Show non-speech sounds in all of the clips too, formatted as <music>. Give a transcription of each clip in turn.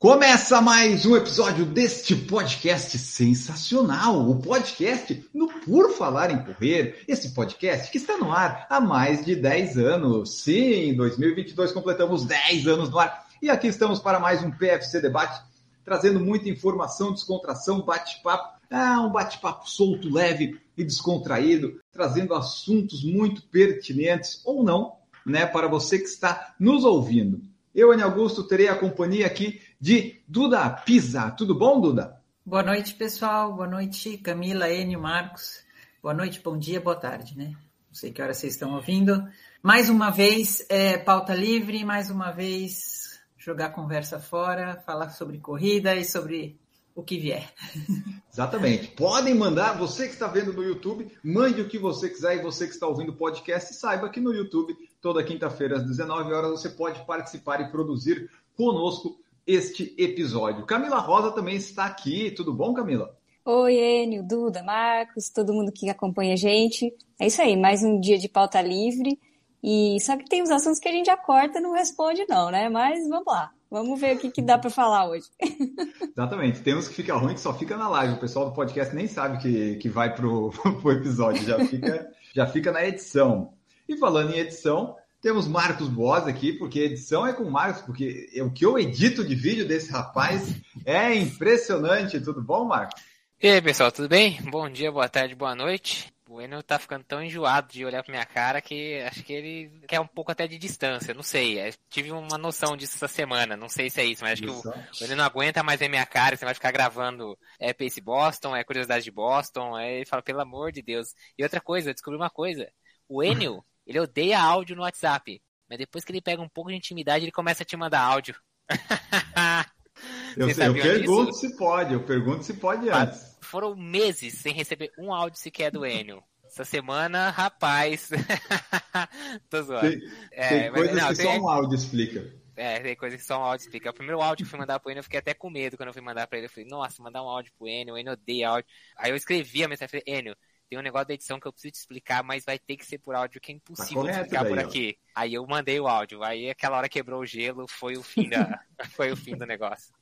Começa mais um episódio deste podcast sensacional, o podcast no Por Falar em Correr, esse podcast que está no ar há mais de 10 anos. Sim, em 2022 completamos 10 anos no ar e aqui estamos para mais um PFC Debate, trazendo muita informação, descontração, bate-papo, ah, um bate-papo solto, leve e descontraído, trazendo assuntos muito pertinentes ou não, né, para você que está nos ouvindo. Eu, Ana Augusto, terei a companhia aqui de Duda Pisa. Tudo bom, Duda? Boa noite, pessoal. Boa noite, Camila, Enio, Marcos. Boa noite, bom dia, boa tarde, né? Não sei que hora vocês estão ouvindo. Mais uma vez, é, pauta livre, mais uma vez, jogar conversa fora, falar sobre corrida e sobre o que vier. <laughs> Exatamente. Podem mandar, você que está vendo no YouTube, mande o que você quiser e você que está ouvindo o podcast, saiba que no YouTube, toda quinta-feira às 19 horas, você pode participar e produzir conosco este episódio. Camila Rosa também está aqui. Tudo bom, Camila? Oi, Enio, Duda, Marcos, todo mundo que acompanha a gente. É isso aí, mais um dia de pauta livre. E só que tem os assuntos que a gente já corta e não responde, não, né? Mas vamos lá. Vamos ver o que, que dá para falar hoje. <laughs> Exatamente. Tem uns que fica ruim que só fica na live. O pessoal do podcast nem sabe que, que vai pro, <laughs> pro episódio, já fica, <laughs> já fica na edição. E falando em edição, temos Marcos Boas aqui, porque edição é com Marcos, porque o que eu edito de vídeo desse rapaz é impressionante. Tudo bom, Marcos? E aí, pessoal, tudo bem? Bom dia, boa tarde, boa noite. O Enel tá ficando tão enjoado de olhar pra minha cara que acho que ele quer um pouco até de distância, não sei. Eu tive uma noção disso essa semana, não sei se é isso, mas acho isso. que o, ele não aguenta mais ver minha cara, você vai ficar gravando é Pace Boston, é Curiosidade de Boston, aí ele fala, pelo amor de Deus. E outra coisa, eu descobri uma coisa, o Enel, ele odeia áudio no WhatsApp, mas depois que ele pega um pouco de intimidade, ele começa a te mandar áudio. eu, eu pergunto disso? se pode, eu pergunto se pode antes foram meses sem receber um áudio sequer do Enio. Essa semana, rapaz. <laughs> Tô zoando. Tem, é, tem coisas não, que tem... só um áudio explica. É, tem coisas que só um áudio explica. O primeiro áudio que eu fui mandar pro Enio, eu fiquei até com medo quando eu fui mandar pra ele. Eu falei, nossa, mandar um áudio pro Enio, o Enio odeia áudio. Aí eu escrevi a mensagem, falei, Enio, tem um negócio da edição que eu preciso te explicar, mas vai ter que ser por áudio, que é impossível tá explicar daí, por aqui. Ó. Aí eu mandei o áudio, aí aquela hora quebrou o gelo, foi o fim da, <laughs> foi o fim do negócio.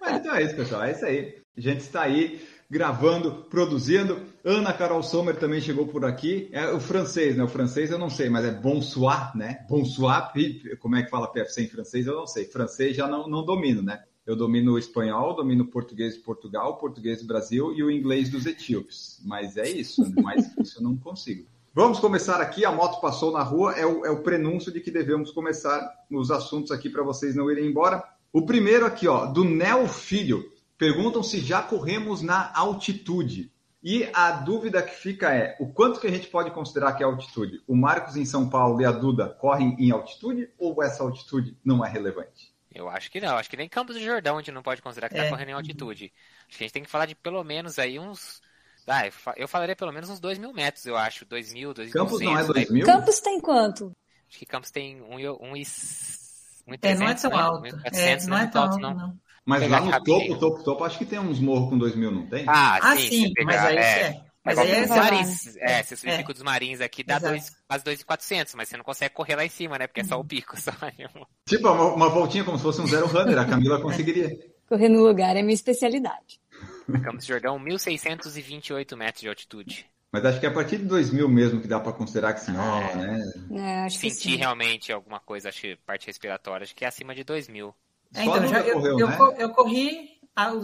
Mas então é isso, pessoal, é isso aí. A gente está aí gravando, produzindo. Ana Carol Sommer também chegou por aqui. É o francês, né? O francês eu não sei, mas é bonsoir, né? Bonsoir, como é que fala PFC em francês? Eu não sei. Francês já não, não domino, né? Eu domino o espanhol, domino o português de Portugal, o português do Brasil e o inglês dos etíopes. Mas é isso, mais <laughs> isso eu não consigo. Vamos começar aqui. A moto passou na rua, é o, é o prenúncio de que devemos começar os assuntos aqui para vocês não irem embora. O primeiro aqui, ó, do Nel Filho. Perguntam se já corremos na altitude. E a dúvida que fica é: o quanto que a gente pode considerar que é altitude? O Marcos em São Paulo e a Duda correm em altitude ou essa altitude não é relevante? Eu acho que não. Acho que nem Campos do Jordão a gente não pode considerar que está é. correndo em altitude. Acho que a gente tem que falar de pelo menos aí uns. Ah, eu falaria pelo menos uns 2 mil metros, eu acho. 2 mil, 2 mil. Campos não é 2 mil? Campos tem quanto? Acho que Campos tem 1 um, um, um, um, é, não é tão né? alto. é, não é tão alto, não. não. Mas lá no topo, topo, topo, acho que tem uns morros com 2 mil, não tem? Ah, ah sim, sim mas aí é. É. Mas aí é, marins, é, se você é. dos marins aqui dá dois, quase 2,400, mas você não consegue correr lá em cima, né? Porque é só o pico. <laughs> Só. Tipo, uma, uma voltinha como se fosse um zero runner, a Camila conseguiria. <laughs> Correr no lugar é minha especialidade. Campos de Jordão, 1.628 metros de altitude. Mas acho que é a partir de 2000 mesmo que dá para considerar que sim, é, né? É, Sentir realmente alguma coisa, acho que parte respiratória, acho que é acima de 2000. É, então, já, correu, eu, né? eu, eu, corri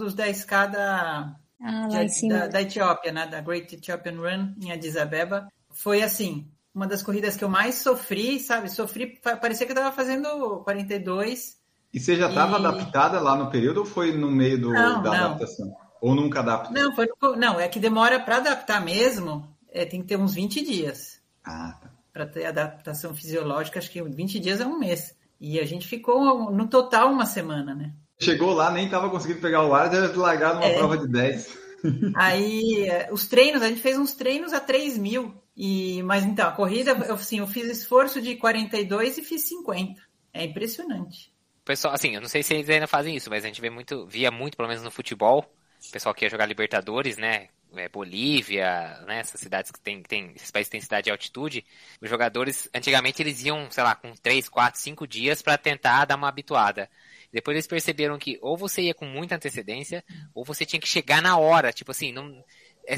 os 10K da, ah, de, da, da, Etiópia, né? Da Great Ethiopian Run em Addis Abeba. Foi assim, uma das corridas que eu mais sofri, sabe? Sofri, parecia que eu estava fazendo 42. E você já estava e... adaptada lá no período ou foi no meio do, não, da não. adaptação? Ou nunca adapta? Não, foi, não, é que demora para adaptar mesmo, é, tem que ter uns 20 dias. Ah, tá. Para ter adaptação fisiológica, acho que 20 dias é um mês. E a gente ficou, no total, uma semana, né? Chegou lá, nem estava conseguindo pegar o ar, já largar numa é. prova de 10. <laughs> Aí, os treinos, a gente fez uns treinos a 3 mil. E, mas então, a corrida, eu, assim, eu fiz esforço de 42 e fiz 50. É impressionante. Pessoal, assim, eu não sei se eles ainda fazem isso, mas a gente vê muito, via muito, pelo menos no futebol, o pessoal que ia jogar Libertadores, né? É, Bolívia, né? Essas cidades que tem, tem, esses países que têm cidade de altitude, os jogadores, antigamente eles iam, sei lá, com 3, 4, 5 dias para tentar dar uma habituada. Depois eles perceberam que ou você ia com muita antecedência, ou você tinha que chegar na hora, tipo assim, não, é,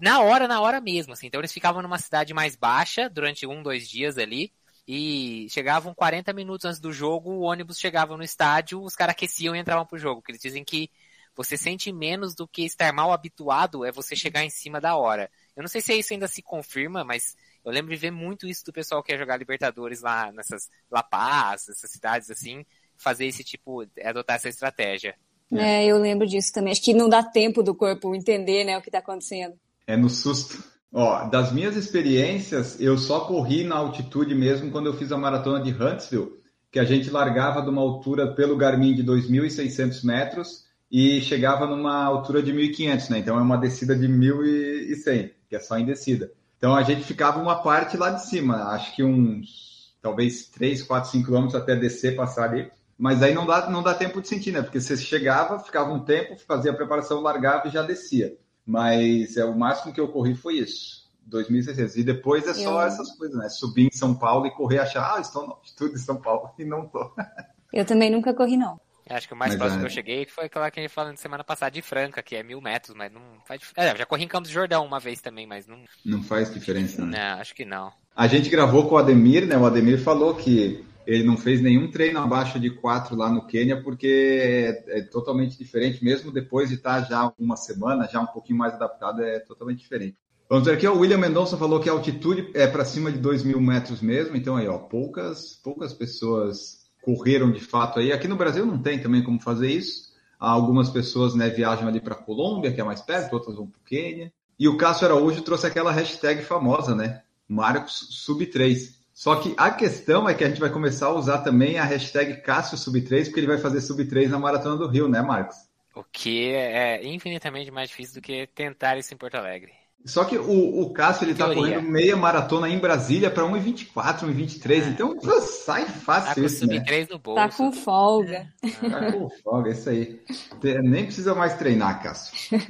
na hora, na hora mesmo, assim. Então eles ficavam numa cidade mais baixa durante um, dois dias ali, e chegavam 40 minutos antes do jogo, o ônibus chegava no estádio, os caras aqueciam e entravam pro jogo, porque eles dizem que você sente menos do que estar mal habituado é você chegar em cima da hora. Eu não sei se isso ainda se confirma, mas eu lembro de ver muito isso do pessoal que ia jogar Libertadores lá nessas La Paz, essas cidades assim, fazer esse tipo, adotar essa estratégia. É, eu lembro disso também. Acho que não dá tempo do corpo entender, né, o que está acontecendo. É no susto. Ó, das minhas experiências, eu só corri na altitude mesmo quando eu fiz a maratona de Huntsville, que a gente largava de uma altura pelo Garmin de 2.600 metros e chegava numa altura de 1.500, né? Então é uma descida de 1.100, que é só em descida. Então a gente ficava uma parte lá de cima, acho que uns talvez 3, 4, 5 quilômetros até descer, passar ali. Mas aí não dá, não dá tempo de sentir, né? Porque você chegava, ficava um tempo, fazia a preparação, largava e já descia. Mas é o máximo que eu corri foi isso. 2.600. E depois é só eu... essas coisas, né? Subir em São Paulo e correr achar, ah, estou no altitude de São Paulo <laughs> e não tô. eu também nunca corri, não. Acho que o mais mas próximo é... que eu cheguei foi aquela que a gente falou semana passada de Franca, que é mil metros, mas não faz diferença. É, já corri em Campos do Jordão uma vez também, mas não. Não faz diferença, né? Não, acho que não. A gente gravou com o Ademir, né? O Ademir falou que ele não fez nenhum treino abaixo de quatro lá no Quênia, porque é, é, totalmente diferente, mesmo depois de estar já uma semana, já um pouquinho mais adaptado, é totalmente diferente. Vamos ver aqui, o William Mendonça falou que a altitude é para cima de 2 mil metros mesmo, então aí, ó, poucas, poucas pessoas correram de fato aí. Aqui no Brasil não tem também como fazer isso. Algumas pessoas né, viajam ali para a Colômbia, que é mais perto, outras vão para o Quênia. E o Cássio Araújo trouxe aquela hashtag famosa, né? Marcos Sub 3. Só que a questão é que a gente vai começar a usar também a hashtag Cássio Sub3, porque ele vai fazer Sub3 na Maratona do Rio, né, Marcos? O que é infinitamente mais difícil do que tentar isso em Porto Alegre. Só que o, o Cássio ele tá correndo meia maratona em Brasília para 1,24, 1,23, ah, então sai fácil. Tá com isso, sub 3 né? no bolso. Tá com folga. Tá com folga, isso aí. Nem precisa mais treinar, Cássio.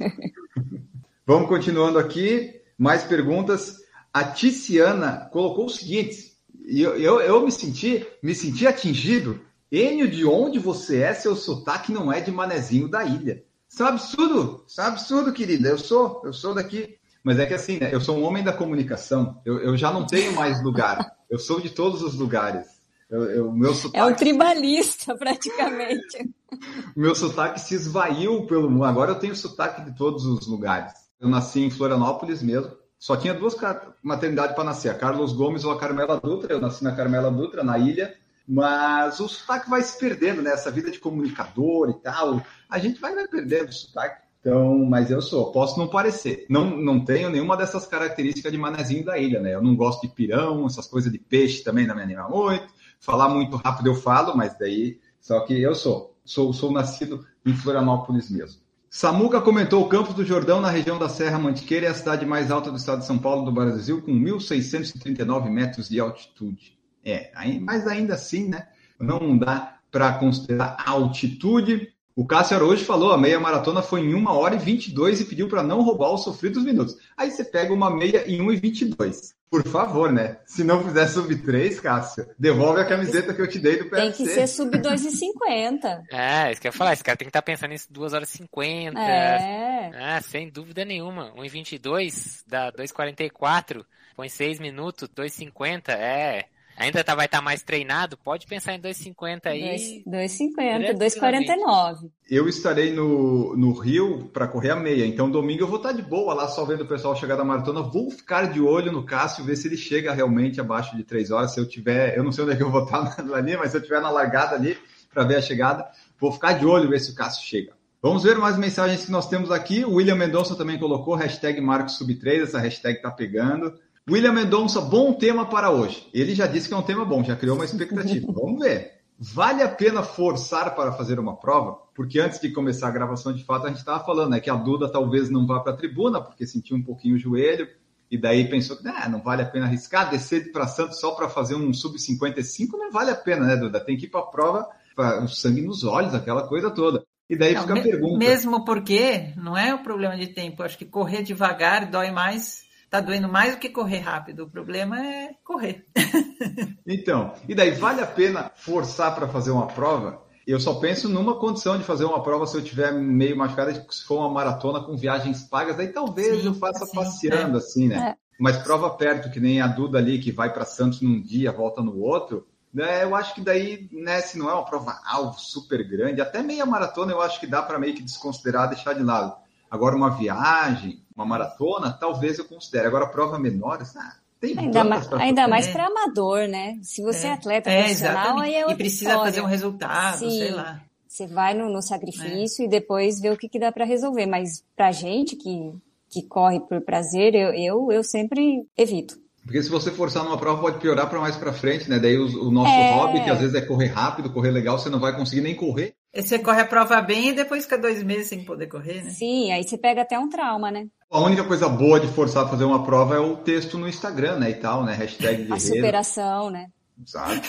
<laughs> Vamos continuando aqui. Mais perguntas. A Ticiana colocou o seguinte: e eu, eu, eu, me senti me senti atingido. Enio, de onde você é, seu sotaque não é de manezinho da ilha. Isso é um absurdo, isso é um absurdo, querida. Eu sou, eu sou daqui. Mas é que assim, né? Eu sou um homem da comunicação. Eu, eu já não tenho mais lugar. Eu sou de todos os lugares. Eu, eu, meu sotaque... É um tribalista, praticamente. <laughs> meu sotaque se esvaiu pelo mundo. Agora eu tenho sotaque de todos os lugares. Eu nasci em Florianópolis mesmo. Só tinha duas maternidades para nascer, a Carlos Gomes ou a Carmela Dutra. Eu nasci na Carmela Dutra, na ilha, mas o sotaque vai se perdendo, né? Essa vida de comunicador e tal, a gente vai, vai perdendo o sotaque. Então, mas eu sou, posso não parecer. Não, não tenho nenhuma dessas características de manezinho da ilha, né? Eu não gosto de pirão, essas coisas de peixe também não me anima muito. Falar muito rápido eu falo, mas daí. Só que eu sou. Sou, sou nascido em Florianópolis mesmo. Samuca comentou o Campos do Jordão, na região da Serra Mantiqueira, é a cidade mais alta do estado de São Paulo, do Brasil, com 1.639 metros de altitude. É, mas ainda assim, né? Não dá para considerar altitude. O Cássio hoje falou, a meia maratona foi em 1 hora e 22 e pediu para não roubar os sofridos minutos. Aí você pega uma meia em 1 e 22. Por favor, né? Se não fizer sub 3, Cássio, devolve a camiseta que eu te dei do PFC. Tem que ser sub 2,50. <laughs> É, isso que eu ia falar. Esse cara tem que estar tá pensando em 2 horas e 50. É. Ah, sem dúvida nenhuma. 1,22 dá 2,44. Põe 6 minutos, 2,50. É. Ainda tá, vai estar tá mais treinado, pode pensar em 2,50 aí. 2,50, 2,49. Eu estarei no, no Rio para correr a meia, então domingo eu vou estar tá de boa lá, só vendo o pessoal chegar da maratona. Vou ficar de olho no Cássio, ver se ele chega realmente abaixo de 3 horas. Se eu tiver, eu não sei onde é que eu vou estar ali, mas se eu tiver na largada ali para ver a chegada, vou ficar de olho ver se o Cássio chega. Vamos ver mais mensagens que nós temos aqui. O William Mendonça também colocou hashtag Marcos Sub 3, essa hashtag tá pegando. William Mendonça, bom tema para hoje. Ele já disse que é um tema bom, já criou uma expectativa. <laughs> Vamos ver. vale a pena forçar para fazer uma prova? Porque antes de começar a gravação, de fato, a gente estava falando né, que a Duda talvez não vá para a tribuna, porque sentiu um pouquinho o joelho, e daí pensou que ah, não vale a pena arriscar, descer para Santos só para fazer um sub-55 não vale a pena, né, Duda? Tem que ir para a prova, pra, o sangue nos olhos, aquela coisa toda. E daí não, fica a pergunta. Mesmo porque não é o problema de tempo, acho que correr devagar dói mais tá doendo mais do que correr rápido. O problema é correr. <laughs> então, e daí vale a pena forçar para fazer uma prova? Eu só penso numa condição de fazer uma prova se eu tiver meio machucado, se for uma maratona com viagens pagas, aí talvez sim, eu faça sim, passeando é. assim, né? É. Mas prova perto, que nem a Duda ali, que vai para Santos num dia, volta no outro, né? Eu acho que daí, né, se não é uma prova alvo super grande, até meia maratona eu acho que dá para meio que desconsiderar, deixar de lado. Agora, uma viagem, uma maratona, talvez eu considere. Agora, prova menores, ah, tem ainda, mais, ainda mais para amador, né? Se você é, é atleta é, profissional, aí é outra E precisa história. fazer um resultado, Sim. sei lá. Você vai no, no sacrifício é. e depois vê o que, que dá para resolver. Mas para gente que, que corre por prazer, eu, eu, eu sempre evito. Porque se você forçar numa prova, pode piorar para mais para frente, né? Daí o, o nosso é... hobby, que às vezes é correr rápido, correr legal, você não vai conseguir nem correr. E você corre a prova bem e depois fica dois meses sem poder correr, né? Sim, aí você pega até um trauma, né? A única coisa boa de forçar a fazer uma prova é o texto no Instagram, né? E tal, né? Hashtag guerreiro. A superação, né? Exato,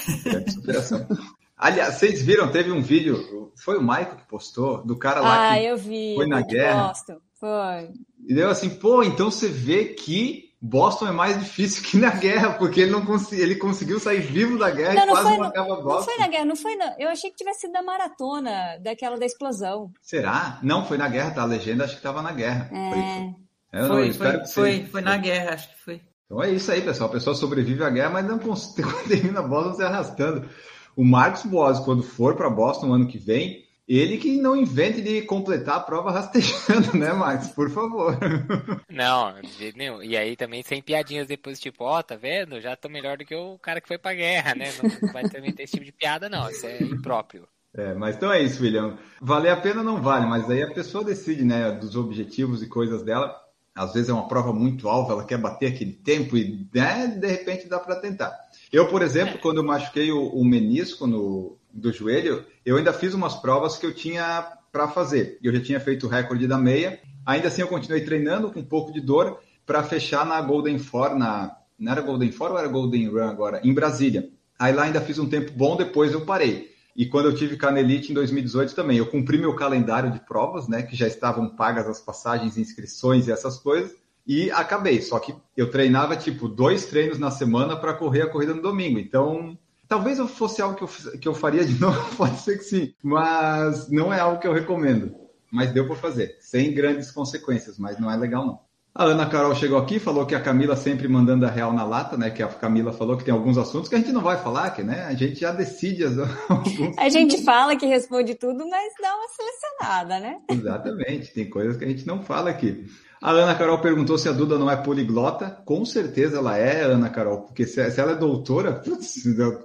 superação. <laughs> Aliás, vocês viram, teve um vídeo, foi o Michael que postou, do cara lá ah, que eu vi, foi na guerra. Gosto. Foi. E deu assim, pô, então você vê que Boston é mais difícil que na guerra, porque ele não cons ele conseguiu sair vivo da guerra não, e não quase matava Boston. Não foi na guerra, não foi na... Eu achei que tivesse sido da maratona, daquela da explosão. Será? Não, foi na guerra, tá? A legenda acho que estava na guerra. É. Foi, foi, foi, foi, foi, foi na guerra, acho que foi. Então é isso aí, pessoal. A pessoa sobrevive à guerra, mas não <laughs> termina Boston se arrastando. O Marcos Boas, quando for para Boston ano que vem, ele que não invente de completar a prova rastejando, né, Max? Por favor. <laughs> Não, de jeito nenhum. E aí também sem piadinhas depois, tipo, ó, oh, tá vendo? Já tô melhor do que o cara que foi pra guerra, né? Não vai também ter esse tipo de piada, não. Isso é impróprio. É, mas então é isso, William. Valer a pena não vale, mas aí a pessoa decide, né, dos objetivos e coisas dela. Às vezes é uma prova muito alta, ela quer bater aquele tempo e, né, de repente dá para tentar. Eu, por exemplo, quando eu machuquei o, o menisco no, do joelho, eu ainda fiz umas provas que eu tinha para fazer. Eu já tinha feito o recorde da meia. Ainda assim, eu continuei treinando com um pouco de dor para fechar na Golden Four, na não era Golden Four ou era Golden Run agora? Em Brasília. Aí lá ainda fiz um tempo bom, depois eu parei. E quando eu tive Canelite em 2018 também, eu cumpri meu calendário de provas, né, que já estavam pagas as passagens, inscrições e essas coisas, e acabei. Só que eu treinava tipo dois treinos na semana para correr a corrida no domingo. Então Talvez eu fosse algo que eu, que eu faria de <laughs> novo, pode ser que sim, mas não é algo que eu recomendo. Mas deu para fazer, sem grandes consequências, mas não é legal não. A Ana Carol chegou aqui, falou que a Camila sempre mandando a real na lata, né? Que a Camila falou que tem alguns assuntos que a gente não vai falar, que né? A gente já decide as, <laughs> A gente fala que responde tudo, mas dá uma selecionada, né? Exatamente, tem coisas que a gente não fala aqui. A Ana Carol perguntou se a Duda não é poliglota. Com certeza ela é, Ana Carol, porque se, ela é doutora, putz,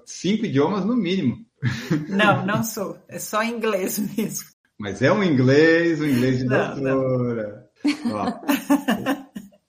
cinco idiomas no mínimo. Não, não sou. É só inglês mesmo. Mas é um inglês, um inglês de não, doutora. Não.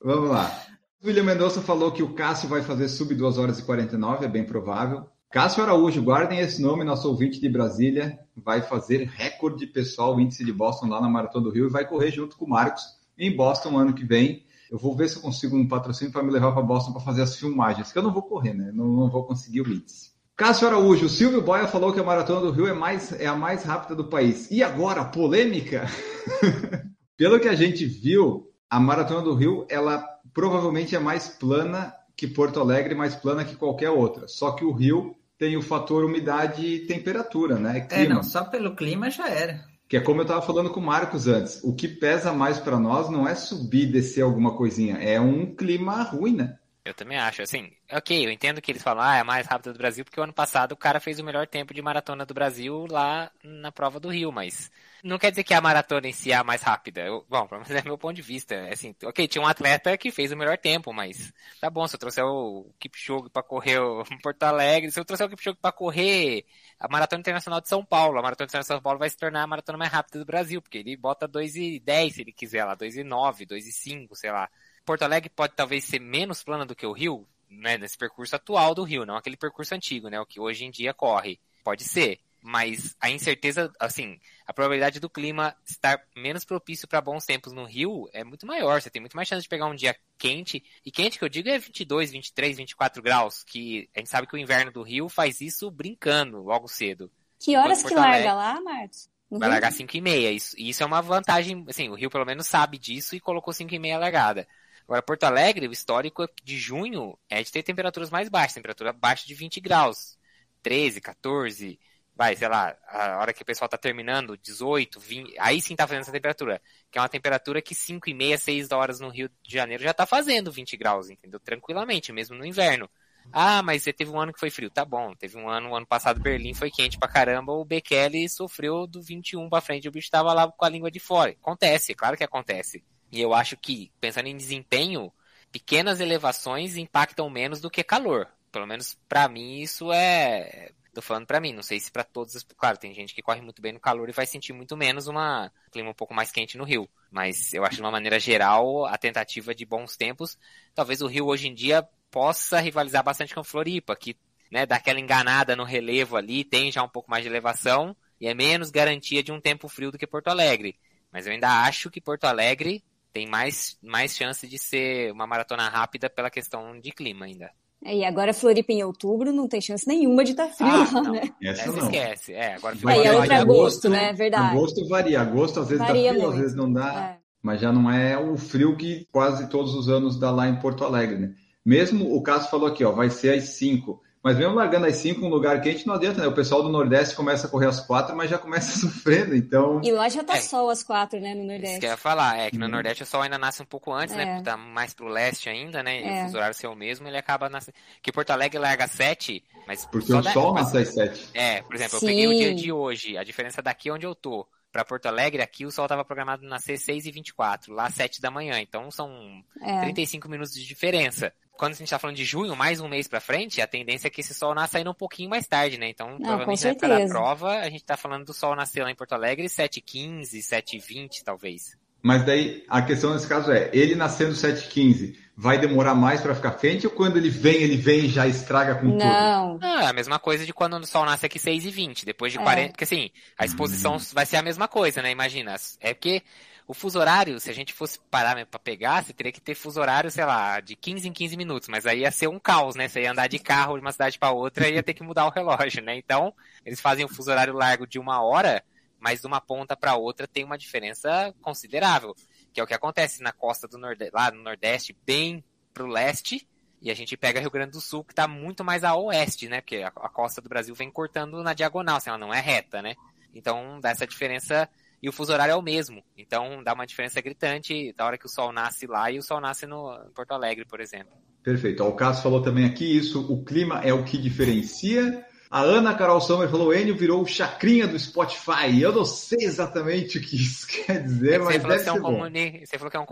Vamos lá. William Mendonça falou que o Cássio vai fazer sub 2 horas e 49, é bem provável. Cássio Araújo, guardem esse nome, nosso ouvinte de Brasília, vai fazer recorde pessoal, índice de Boston lá na Maratona do Rio e vai correr junto com o Marcos em Boston ano que vem. Eu vou ver se eu consigo um patrocínio para me levar para Boston para fazer as filmagens, que eu não vou correr, né? Não, não vou conseguir o índice. Cássio Araújo, Silvio Boia falou que a Maratona do Rio é, mais, é a mais rápida do país. E agora, polêmica? <laughs> Pelo que a gente viu, a Maratona do Rio, ela provavelmente é mais plana que Porto Alegre, mais plana que qualquer outra. Só que o Rio tem o fator umidade e temperatura, né? Clima. É, não, só pelo clima já era que é como eu estava falando com o Marcos antes, o que pesa mais para nós não é subir e descer alguma coisinha, é um clima ruim, né? Eu também acho, assim, ok, eu entendo que eles falam, ah, é a mais rápida do Brasil, porque o ano passado o cara fez o melhor tempo de maratona do Brasil lá na prova do Rio, mas não quer dizer que a maratona em si é a mais rápida. Eu, bom, pelo menos é meu ponto de vista. É assim, ok, tinha um atleta que fez o melhor tempo, mas tá bom, se eu trouxer o Kipchoge para correr o <laughs> Porto Alegre, se eu trouxer o Kipchoge para correr a Maratona Internacional de São Paulo, a Maratona Internacional de São Paulo vai se tornar a maratona mais rápida do Brasil, porque ele bota 2 e 10 se ele quiser lá, 2 e 9, 2 e 5, sei lá. Porto Alegre pode talvez ser menos plana do que o Rio, né, nesse percurso atual do Rio, não aquele percurso antigo, né, o que hoje em dia corre. Pode ser. Mas a incerteza, assim, a probabilidade do clima estar menos propício para bons tempos no Rio é muito maior. Você tem muito mais chance de pegar um dia quente. E quente que eu digo é 22, 23, 24 graus. Que a gente sabe que o inverno do Rio faz isso brincando logo cedo. Que horas que larga lá, Marcos? Vai largar 5 e meia. Isso, isso é uma vantagem, assim, o Rio pelo menos sabe disso e colocou 5 e meia largada. Agora, Porto Alegre, o histórico de junho é de ter temperaturas mais baixas, temperatura abaixo de 20 graus. 13, 14, vai, sei lá, a hora que o pessoal tá terminando, 18, 20, aí sim tá fazendo essa temperatura. Que é uma temperatura que 5 e meia, 6 horas no Rio de Janeiro já tá fazendo 20 graus, entendeu? Tranquilamente, mesmo no inverno. Ah, mas você teve um ano que foi frio. Tá bom, teve um ano, o ano passado Berlim foi quente pra caramba, o Bekele sofreu do 21 pra frente, o bicho tava lá com a língua de fora. Acontece, claro que acontece. E eu acho que, pensando em desempenho, pequenas elevações impactam menos do que calor. Pelo menos para mim isso é Tô falando para mim, não sei se para todos. Claro, tem gente que corre muito bem no calor e vai sentir muito menos uma um clima um pouco mais quente no Rio. Mas eu acho de uma maneira geral a tentativa de bons tempos. Talvez o Rio hoje em dia possa rivalizar bastante com Floripa, que né, dá aquela enganada no relevo ali, tem já um pouco mais de elevação e é menos garantia de um tempo frio do que Porto Alegre. Mas eu ainda acho que Porto Alegre tem mais, mais chance de ser uma maratona rápida pela questão de clima ainda. É, e agora Floripa em outubro não tem chance nenhuma de estar tá frio Ah, lá, não. né? Essa Essa não. esquece. É, agora Vai é agosto, né? Verdade. Agosto varia. Agosto às vezes Varia dá frio, às vezes não dá. É. Mas já não é o frio que quase todos os anos dá lá em Porto Alegre, né? Mesmo o Cássio falou aqui, ó, vai ser às 5. Mas mesmo largando às 5 um lugar quente, não adianta, né? O pessoal do Nordeste começa a correr às 4, mas já começa <laughs> sofrendo, então. E lá já tá É. sol às quatro, né, no Isso Nordeste. que eu ia falar, é que no Uhum. Nordeste o sol ainda nasce um pouco antes, né? É. Porque tá mais pro leste ainda, né? E É. o fuso horário ser o mesmo, ele acaba nascendo. Que Porto Alegre larga 7, mas Porque só o sol nasce às 7. É, por exemplo, eu peguei o dia Sim. de hoje, a diferença daqui onde eu tô pra Porto Alegre, aqui o sol tava programado nascer 6 e 24, lá 7 da manhã, então são É. 35 minutos de diferença. Quando a gente tá falando de junho, mais um mês pra frente, a tendência é que esse sol nasça ainda um pouquinho mais tarde, né? Então, provavelmente com na época da prova, a gente tá falando do sol nascer lá em Porto Alegre 7h15, 7h20, talvez. Mas daí a questão nesse caso é, ele nascendo 7h15, vai demorar mais para ficar quente ou quando ele vem, ele vem e já estraga com tudo? Não. Ah, a mesma coisa de quando o sol nasce aqui 6 e 20 depois de É. 40, porque assim, a exposição vai ser a mesma coisa, né? Imagina, é porque o fuso horário, se a gente fosse parar pra pegar, você teria que ter fuso horário, sei lá, de 15 em 15 minutos, mas aí ia ser um caos, né? Você ia andar de carro de uma cidade pra outra e ia ter que mudar o relógio, né? Então, eles fazem o fuso horário largo de uma hora, mas de uma ponta pra outra tem uma diferença considerável, que é o que acontece na costa do Nordeste, lá no Nordeste, bem pro leste, e a gente pega Rio Grande do Sul, que tá muito mais a oeste, né? Porque a, a costa do Brasil vem cortando na diagonal, assim, ela não é reta, né? Então dá essa diferença. E o fuso horário é o mesmo. Então dá uma diferença gritante da hora que o sol nasce lá e o sol nasce no Porto Alegre, por exemplo. Perfeito. O Cássio falou também aqui isso, o clima é o que diferencia. A Ana Carol Sommer falou, Enio virou o chacrinha do Spotify. Eu não sei exatamente o que isso <laughs> quer dizer, mas você, falou deve que é ser um bom. comuni... você falou que é um Ah,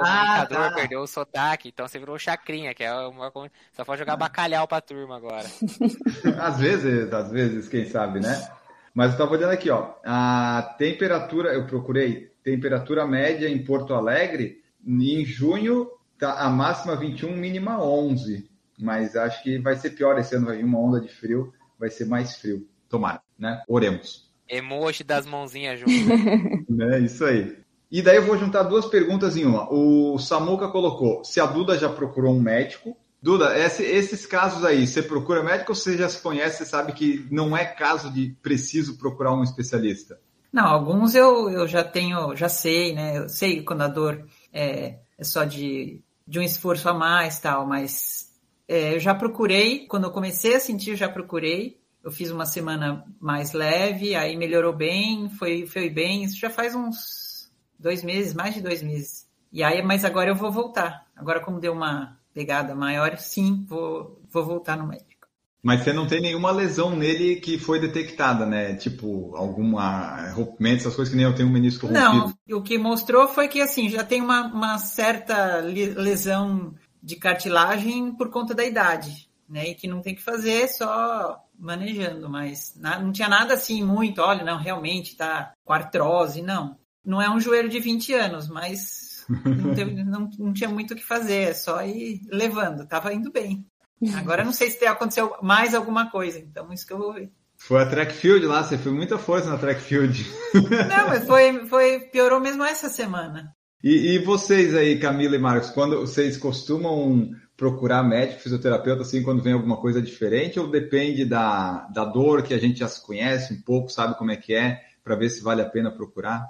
comunicador, tá. perdeu o sotaque, então você virou chacrinha, que é uma. Só pode jogar bacalhau pra turma agora. <laughs> Às vezes, às vezes, quem sabe, né? Mas eu estava olhando aqui, ó. A temperatura, eu procurei, temperatura média em Porto Alegre, em junho, tá a máxima 21, mínima 11. Mas acho que vai ser pior esse ano, vai vir uma onda de frio, vai ser mais frio. Tomara, né? Oremos. Emoji das mãozinhas juntas. <laughs> <laughs> Né? Isso aí. E daí eu vou juntar duas perguntas em uma. O Samuca colocou se a Duda já procurou um médico. Duda, esse- esses casos aí, você procura médico ou você já se conhece, você sabe que não é caso de preciso procurar um especialista? Não, alguns eu, eu já tenho, já sei, né? Eu sei quando a dor é, é só de, de um esforço a mais tal, mas é, eu já procurei, quando eu comecei a sentir, eu já procurei. Eu fiz uma semana mais leve, aí melhorou bem, foi, foi bem. Isso já faz uns dois meses, mais de dois meses. E aí, mas agora eu vou voltar. Agora, como deu uma pegada maior, sim, vou, vou voltar no médico. Mas você não tem nenhuma lesão nele que foi detectada, né? Tipo, alguma rompimento, essas coisas que nem eu tenho um menisco rompido. Não, o que mostrou foi que assim já tem uma, uma certa lesão de cartilagem por conta da idade, né? E que não tem que fazer só manejando, mas não tinha nada assim muito, olha, não, realmente tá com artrose, não. Não é um joelho de 20 anos, mas não, teve- não- não tinha muito o que fazer, é só ir levando, tava indo bem. Agora não sei se aconteceu mais alguma coisa, então isso que eu vou ver. Foi a track field lá, você foi muita força na track field. <laughs> Não, mas foi, foi piorou mesmo essa semana. E, e vocês aí, Camila e Marcos, quando vocês costumam procurar médico, fisioterapeuta, assim, quando vem alguma coisa diferente, ou depende da, da dor que a gente já se conhece um pouco, sabe como é que é, para ver se vale a pena procurar?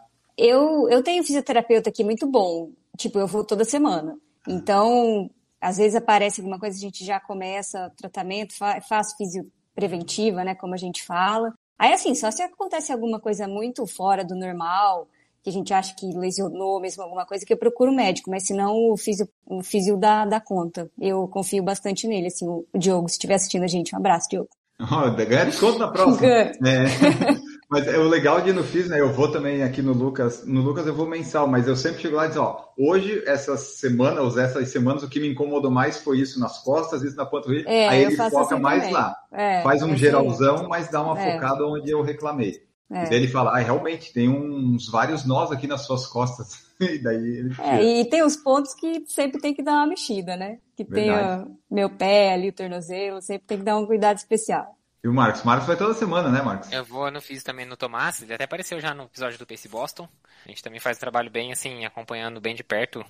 Eu, eu tenho um fisioterapeuta aqui muito bom, tipo, eu vou toda semana. Então, às vezes aparece alguma coisa, a gente já começa o tratamento, fa faz fisio preventiva, né, como a gente fala. Aí, assim, só se acontece alguma coisa muito fora do normal, que a gente acha que lesionou mesmo alguma coisa, que eu procuro o médico, mas senão o físio, o físio dá, dá conta. Eu confio bastante nele, assim, o Diogo, se estiver assistindo a gente, um abraço, Diogo. Oh, ganha desconto na próxima. é. <laughs> Mas é o legal de no FIS, né? Eu vou também aqui no Lucas. No Lucas eu vou mensal, mas eu sempre chego lá e digo, ó, hoje, essa semana, ou essas semanas, o que me incomodou mais foi isso nas costas, isso na panturrilha. É, Aí ele foca assim mais também. lá. É, Faz um é geralzão, mas dá uma É. focada onde eu reclamei. É. E daí ele fala, ah, realmente, tem uns vários nós aqui nas suas costas. <laughs> e daí ele tira. É, e tem os pontos que sempre tem que dar uma mexida, né? Que tem Verdade. ó, meu pé ali, o tornozelo, sempre tem que dar um cuidado especial. E o Marcos? Marcos vai toda semana, né, Marcos? Eu vou no Fiz também no Tomás, ele até apareceu já no episódio do Pace Boston. A gente também faz um trabalho bem assim, acompanhando bem de perto.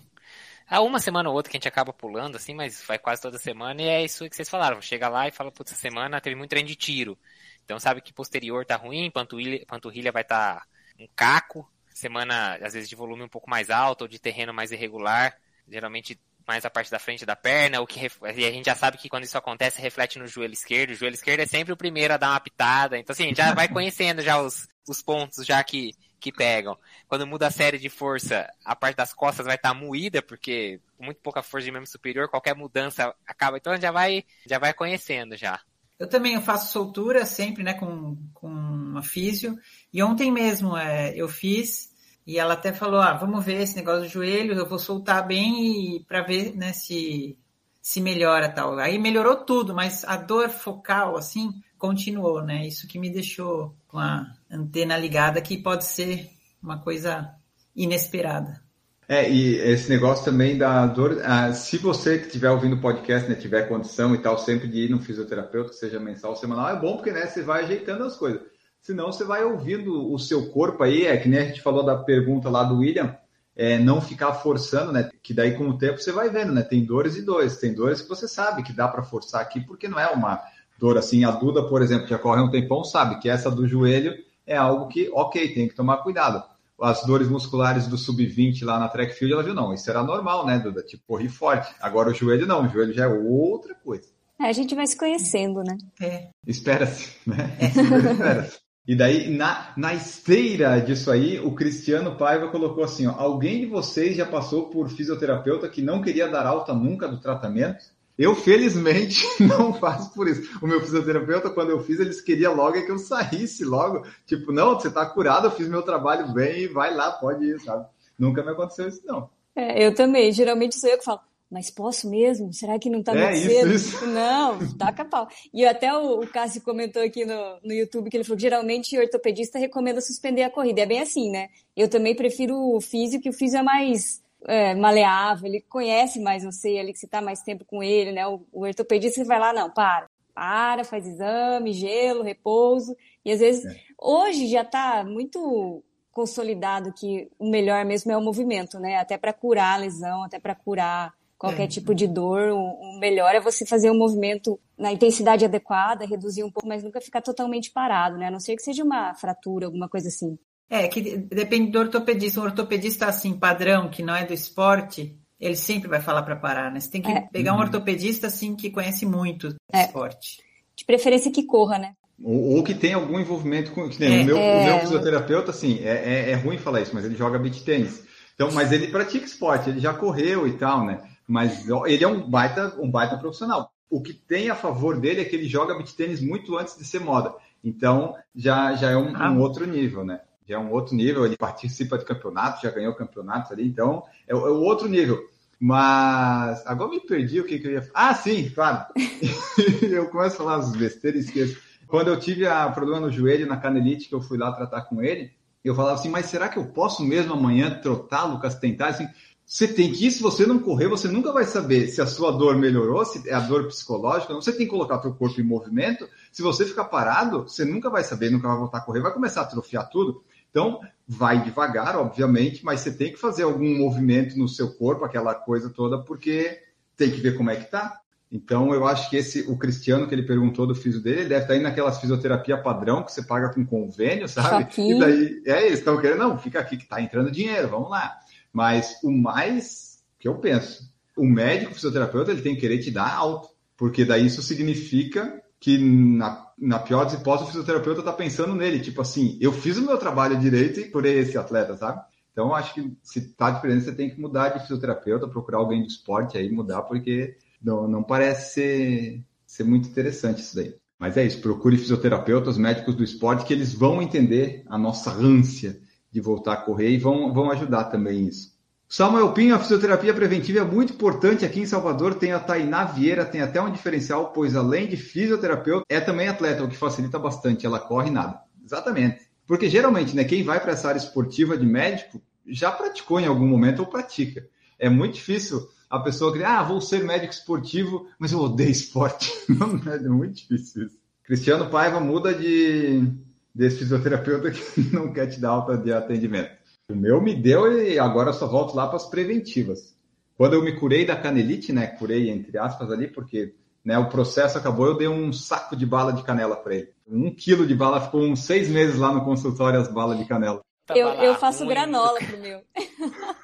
Há uma semana ou outra que a gente acaba pulando, assim, mas vai quase toda semana e é isso que vocês falaram. Chega lá e fala, putz, essa semana teve muito treino de tiro. Então sabe que posterior tá ruim, panturrilha, panturrilha vai estar tá um caco, semana às vezes de volume um pouco mais alto ou de terreno mais irregular, geralmente mais a parte da frente da perna, o que ref- e a gente já sabe que quando isso acontece reflete no joelho esquerdo. O joelho esquerdo é sempre o primeiro a dar uma pitada. Então assim, já vai <laughs> conhecendo já os, os pontos já que que pegam. Quando muda a série de força, a parte das costas vai estar moída porque muito pouca força de membro superior, qualquer mudança acaba. Então já vai já vai conhecendo já. Eu também eu faço soltura sempre, né, com, com uma físio. E ontem mesmo é, eu fiz e ela até falou, ah, vamos ver esse negócio do joelho, eu vou soltar bem para ver, né, se se melhora tal. Aí melhorou tudo, mas a dor focal assim continuou, né? Isso que me deixou com a antena ligada que pode ser uma coisa inesperada. É, e esse negócio também da dor. ah, se você que estiver ouvindo o podcast, né, tiver condição e tal, sempre de ir no fisioterapeuta, seja mensal ou semanal, é bom porque né, você vai ajeitando as coisas. Senão você vai ouvindo o seu corpo aí, é que nem a gente falou da pergunta lá do William, é, não ficar forçando, né? Que daí com o tempo você vai vendo, né? Tem dores e dores. Tem dores que você sabe que dá para forçar aqui, porque não é uma dor assim. A Duda, por exemplo, que já corre um tempão, sabe que essa do joelho é algo que, ok, tem que tomar cuidado. As dores musculares do sub-20 lá na track field, ela viu, não, isso era normal, né, Duda? Tipo, corri forte. Agora o joelho não, o joelho já é outra coisa. É, a gente vai se conhecendo, né? É. Espera-se, né? <laughs> Espera-se. E daí, na, na esteira disso aí, o Cristiano Paiva colocou assim: ó, alguém de vocês já passou por fisioterapeuta que não queria dar alta nunca do tratamento? Eu, felizmente, <laughs> não faço por isso. O meu fisioterapeuta, quando eu fiz, eles queriam logo é que eu saísse logo. Tipo, não, você tá curado, eu fiz meu trabalho bem, vai lá, pode ir, sabe? Nunca me aconteceu isso, não. É, eu também. Geralmente sou eu que falo, mas posso mesmo? Será que não tá É, muito cedo? isso. <laughs> Não, taca pau. E até o, o Cássio comentou aqui no, no YouTube que ele falou que geralmente o ortopedista recomenda suspender a corrida. É bem assim, né? Eu também prefiro o físio, que o físio é mais é, maleável, ele conhece mais você ali, que você tá mais tempo com ele, né? O, o ortopedista vai lá, não, para. Para, faz exame, gelo, repouso. E às vezes, É. hoje já tá muito consolidado que o melhor mesmo é o movimento, né? Até para curar a lesão, até para curar qualquer É. tipo de dor, o, o melhor é você fazer um movimento na intensidade adequada, reduzir um pouco, mas nunca ficar totalmente parado, né? A não ser que seja uma fratura, alguma coisa assim. É, que de- depende do ortopedista. Um ortopedista assim, padrão, que não é do esporte, ele sempre vai falar para parar, né? Você tem que É. pegar um ortopedista assim que conhece muito do É. esporte. De preferência que corra, né? Ou, ou que tem algum envolvimento com. que nem É, o, meu, é. o meu fisioterapeuta, assim, é, é, é ruim falar isso, mas ele joga beach tênis. Então, mas ele pratica esporte, ele já correu e tal, né? Mas ele é um baita, um baita profissional. O que tem a favor dele é que ele joga beach tênis muito antes de ser moda. Então, já, já é um, Ah. um outro nível, né? Já é um outro nível, ele participa de campeonato, já ganhou campeonato ali, então é, o- é outro nível. Mas agora me perdi o que, que eu ia falar. Ah, sim, claro. <laughs> eu começo a falar as besteiras e esqueço. Quando eu tive a problema no joelho, na canelite, que eu fui lá tratar com ele, eu falava assim, mas será que eu posso mesmo amanhã trotar, Lucas, tentar? Assim, Você tem que ir, se você não correr, você nunca vai saber se a sua dor melhorou, se é a dor psicológica. Você tem que colocar o seu corpo em movimento. Se você ficar parado, você nunca vai saber, nunca vai voltar a correr, vai começar a atrofiar tudo. Então, vai devagar, obviamente, mas você tem que fazer algum movimento no seu corpo, aquela coisa toda, porque tem que ver como é que tá. Então, eu acho que esse, o Cristiano que ele perguntou do físico dele, ele deve estar indo naquelas fisioterapia padrão que você paga com convênio, sabe? E daí, é, eles estão querendo, não, fica aqui que tá entrando dinheiro, vamos lá. Mas o mais que eu penso, o médico fisioterapeuta, ele tem que querer te dar alto, porque daí isso significa que na, na pior das hipóteses o fisioterapeuta está pensando nele, tipo assim, eu fiz o meu trabalho direito e curei esse atleta, sabe? Então, acho que se tá diferente, você tem que mudar de fisioterapeuta, procurar alguém do esporte aí, mudar, porque não, não parece ser, ser muito interessante isso daí. Mas é isso, procure fisioterapeutas, médicos do esporte, que eles vão entender a nossa ânsia de voltar a correr e vão, vão ajudar também isso. Samuel Pinho, a fisioterapia preventiva é muito importante aqui em Salvador. Tem a Tainá Vieira, tem até um diferencial, pois além de fisioterapeuta, é também atleta, o que facilita bastante. Ela corre nada. Exatamente. Porque geralmente, né, quem vai para essa área esportiva de médico já praticou em algum momento ou pratica. É muito difícil a pessoa que, ah, vou ser médico esportivo, mas eu odeio esporte. <laughs> é muito difícil isso. Cristiano Paiva muda de desse fisioterapeuta que <laughs> não quer te dar alta de atendimento. O meu me deu e agora eu só volto lá para as preventivas. Quando eu me curei da canelite, né? Curei entre aspas ali, porque né, o processo acabou, eu dei um saco de bala de canela para ele. Um quilo de bala, ficou uns seis meses lá no consultório as balas de canela. Eu, eu faço granola pro meu. <laughs>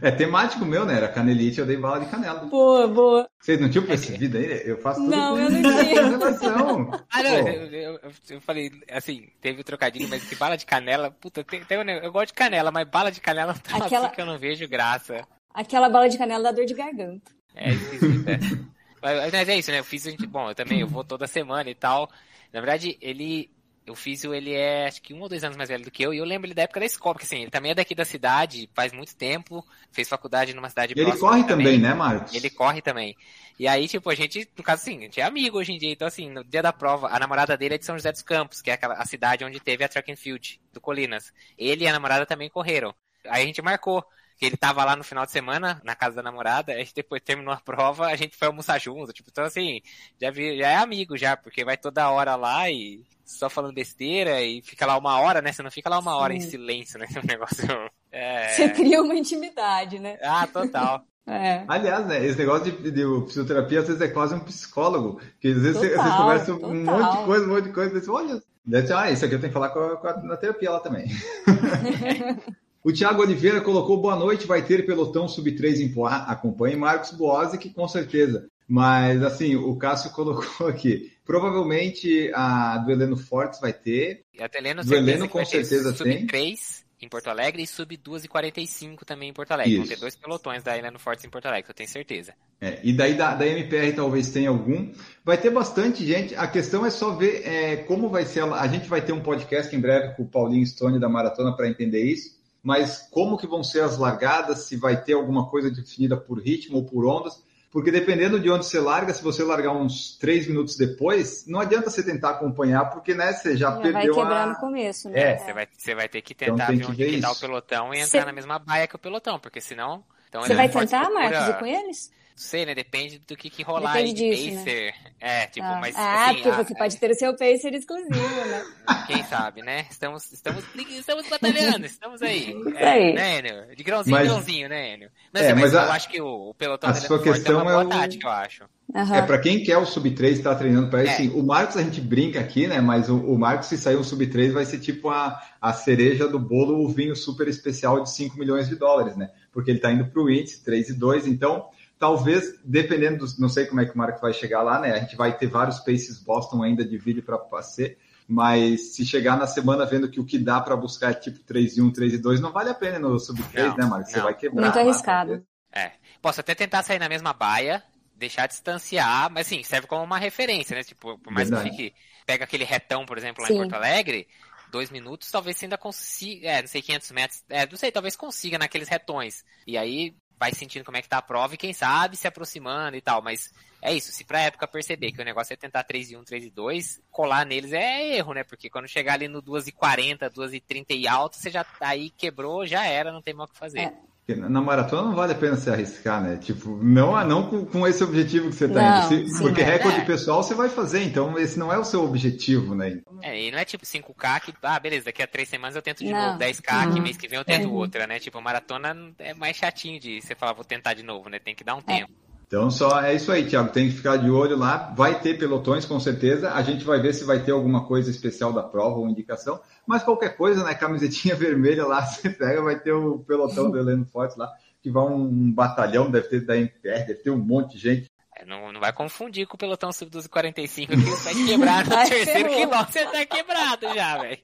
É temático meu, né? Era canelite, eu dei bala de canela. Boa, boa. Vocês não tinham percebido aí? Eu faço tudo Não, eu não <laughs> tinha. Ah, não, eu, eu- eu- falei, assim, teve o trocadilho, mas que bala de canela, puta, tem, tem um eu gosto de canela, mas bala de canela tá Aquela- assim que eu não vejo graça. Aquela bala de canela dá dor de garganta. É esquisito, é. Mas, mas é isso, né? Eu fiz, bom, eu também, eu vou toda semana e tal. Na verdade, ele, o Físio, ele é acho que um ou dois anos mais velho do que eu, e eu lembro ele da época da escola, porque assim, ele também é daqui da cidade, faz muito tempo, fez faculdade numa cidade E ele próxima corre também, né, Marcos? Ele corre também. E aí, tipo, a gente, no caso assim, a gente é amigo hoje em dia. Então, assim, no dia da prova, a namorada dele é de São José dos Campos, que é aquela, a cidade onde teve a track and field do Colinas. Ele e a namorada também correram. Aí a gente marcou. Que ele tava lá no final de semana, na casa da namorada, aí depois terminou a prova, a gente foi almoçar junto, tipo, então assim, já, vi, já é amigo já, porque vai toda hora lá e só falando besteira e fica lá uma hora, né? Você não fica lá uma hora em silêncio, né? <laughs> Um negócio. É... Você cria uma intimidade, né? Ah, total. É. Aliás, né, esse negócio de, de fisioterapia às vezes é quase um psicólogo, que às vezes você, Total, você conversa um total. monte de coisa, um monte de coisa, e você, olha, ah, isso aqui eu tenho que falar com a, com a- na terapia lá também. <laughs> o Thiago Oliveira colocou boa noite, vai ter pelotão sub-3 em Poá, acompanhe Marcos Boazzi, que com certeza. Mas, assim, o Cássio <laughs> colocou aqui, provavelmente a do Heleno Fortes vai ter, E até Heleno, Do certeza Heleno, com certeza sub tem. 3 em Porto Alegre e sub 2 e 45 também em Porto Alegre. Vão Isso. ter dois pelotões da Heleno Fortes em Porto Alegre, eu tenho certeza. É, e daí da, da MPR talvez tenha algum. Vai ter bastante gente. A questão é só ver é, como vai ser. A, a gente vai ter um podcast em breve com o Paulinho Stone da Maratona para entender isso. Mas como que vão ser as largadas, se vai ter alguma coisa definida por ritmo ou por ondas. Porque dependendo de onde você larga, se você largar uns três minutos depois, não adianta você tentar acompanhar, porque né, você já, Já vai perdeu quebrar a... no começo, né? É, Você vai, você vai ter que Então tentar tem ver que onde que tá o pelotão e entrar Cê- na mesma baia que o pelotão, porque senão. Então, Você vai tentar, Marcos, ir com eles? Não sei, né? Depende do que, que rolar Depende aí de disso, né? pacer. É, tipo, ah, mas ah, assim, porque a- você pode ter o seu pacer exclusivo, né? <laughs> quem sabe, né? Estamos, estamos, estamos batalhando, estamos aí. É, aí. Né, Enio? De grãozinho Mas- em grãozinho, né, Enio? Mas, É, assim, mas mas a- eu acho que o, o pelotão a dele sua é uma questão boa é o- tática, eu acho. Aham. É, para quem quer o Sub-3 está treinando para isso, É. sim. O Marcos a gente brinca aqui, né? Mas o, o Marcos, se sair um Sub-3, vai ser tipo a, a cereja do bolo, o vinho super especial de 5 milhões de dólares, né? Porque ele está indo para o índice 3 e 2, então talvez, dependendo dos. Não sei como é que o Marcos vai chegar lá, né? A gente vai ter vários Paces Boston ainda de vídeo para passer. Mas se chegar na semana vendo que o que dá para buscar é tipo 3 e 1, 3 e 2, não vale a pena no Sub-3, Não, né, Marcos? Você não. vai quebrar. Muito arriscado. É. Posso até tentar sair na mesma baia, deixar distanciar, mas assim, serve como uma referência, né? Tipo, por mais Verdade. que fique. Pega aquele retão, por exemplo, lá Sim. em Porto Alegre, dois minutos, talvez você ainda consiga. É, não sei, 500 metros. É, não sei, talvez consiga naqueles retões. E aí vai sentindo como é que tá a prova e quem sabe se aproximando e tal. Mas é isso, se pra época perceber que o negócio é tentar 3 e 1, 3 e 2, colar neles é erro, né? Porque quando chegar ali no 2 e 40, 2 e 30 e alto, você já aí quebrou, já era, não tem mais o que fazer. É. Na maratona não vale a pena se arriscar, né? Tipo, não, não com, com esse objetivo que você tá Não, indo. Sim, porque é. recorde pessoal você vai fazer, então esse não é o seu objetivo, né? É, e não é tipo 5K que, ah, beleza, daqui a três semanas eu tento de Não. novo 10K, que Uhum. mês que vem eu tento É. outra, né? Tipo, maratona é mais chatinho de você falar, vou tentar de novo, né? Tem que dar um É. tempo. Então só é isso aí, Thiago. Tem que ficar de olho lá. Vai ter pelotões, com certeza. A gente vai ver se vai ter alguma coisa especial da prova ou indicação. Mas qualquer coisa, né? Camisetinha <laughs> vermelha lá, você pega, vai ter o pelotão do Heleno Forte lá, que vai um batalhão, deve ter da MPR, deve ter um monte de gente. É, não, não vai confundir com o pelotão sub 1245 que <laughs> vai quebrar no terceiro quilômetro, você tá quebrado já, velho.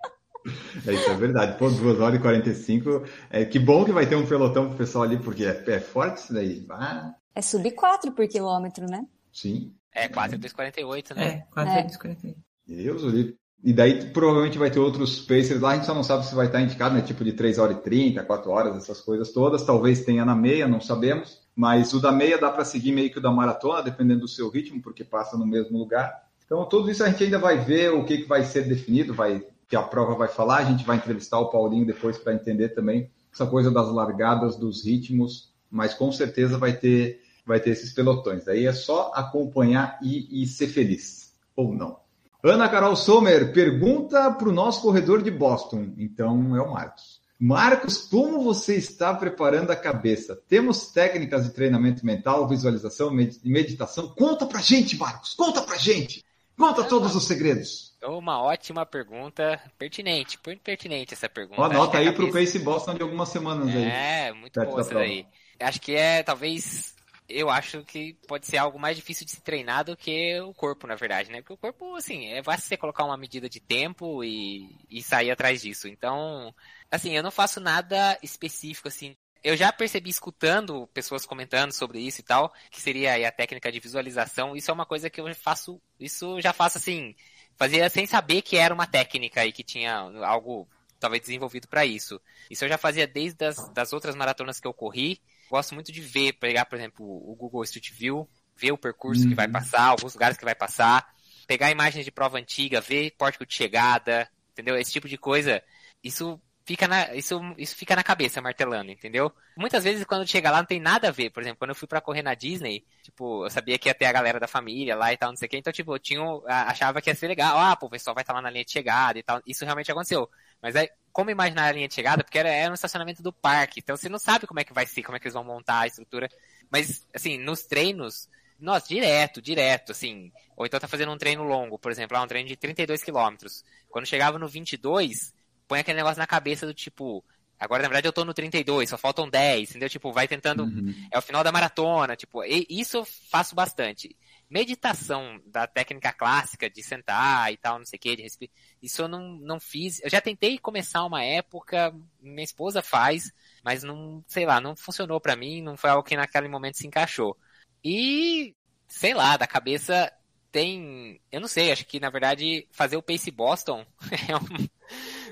É isso, é verdade. Pô, 2 horas e 45. É, que bom que vai ter um pelotão pro pessoal ali, porque é, é forte isso daí. Ah, É sub 4 por quilômetro, né? sim. É, 4,248, né? É, 4,41. Deus, o livre. E daí provavelmente vai ter outros pacers lá, a gente só não sabe se vai estar indicado, né? Tipo de 3 horas e 30, 4 horas, essas coisas todas. Talvez tenha na meia, não sabemos. Mas o da meia dá para seguir meio que o da maratona, dependendo do seu ritmo, porque passa no mesmo lugar. Então, tudo isso a gente ainda vai ver o que, que vai ser definido, vai, que a prova vai falar. A gente vai entrevistar o Paulinho depois para entender também essa coisa das largadas, dos ritmos. Mas com certeza vai ter, vai ter esses pelotões. Daí é só acompanhar e, e ser feliz. Ou não. Ana Carol Sommer pergunta para o nosso corredor de Boston. Então é o Marcos. Marcos, como você está preparando a cabeça? Temos técnicas de treinamento mental, visualização, med- meditação? Conta pra gente, Marcos. Conta pra gente. Conta todos os segredos. Uma ótima pergunta, pertinente, muito pertinente essa pergunta. Ó, Acho Anota que a aí pro cabeça- Pace Boston de algumas semanas aí. É, muito boa essa daí. Acho que é, talvez, eu acho que pode ser algo mais difícil de se treinar do que o corpo, na verdade, né? Porque o corpo, assim, é fácil você colocar uma medida de tempo e, e sair atrás disso. Então, assim, eu não faço nada específico, assim. Eu já percebi escutando pessoas comentando sobre isso e tal, que seria aí a técnica de visualização. Isso é uma coisa que eu faço, isso já faço assim, fazia sem saber que era uma técnica e que tinha algo talvez desenvolvido para isso. Isso eu já fazia desde as das outras maratonas que eu corri. Gosto muito de ver, pegar, por exemplo, o Google Street View, ver o percurso que vai Uhum. passar, alguns lugares que vai passar, pegar imagens de prova antiga, ver pórtico de chegada, entendeu? Esse tipo de coisa. Isso fica na, isso, isso fica na cabeça martelando, entendeu? Muitas vezes quando chega lá não tem nada a ver. Por exemplo, quando eu fui pra correr na Disney, tipo, eu sabia que ia ter a galera da família lá e tal, não sei o que. Então, tipo, eu tinha, achava que ia ser legal. Ah, pô, o pessoal vai estar lá na linha de chegada e tal. Isso realmente aconteceu. Mas aí, como imaginar a linha de chegada? Porque era, era um estacionamento do parque. Então você não sabe como é que vai ser, como é que eles vão montar a estrutura. Mas, assim, nos treinos, nossa, direto, direto, assim. Ou então tá fazendo um treino longo, por exemplo, ah, um treino de 32 quilômetros. Quando chegava no 22, põe aquele negócio na cabeça do tipo, agora na verdade eu tô no 32, só faltam 10, entendeu? Tipo, vai tentando, Uhum. é o final da maratona, tipo, e- isso eu faço bastante. Meditação da técnica clássica de sentar e tal, não sei o que, de respirar, isso eu não, não fiz. Eu já tentei começar uma época, minha esposa faz, mas não, sei lá, não funcionou pra mim, não foi algo que naquele momento se encaixou. E, sei lá, da cabeça tem, eu não sei, acho que na verdade fazer o Pace Boston <laughs> é um,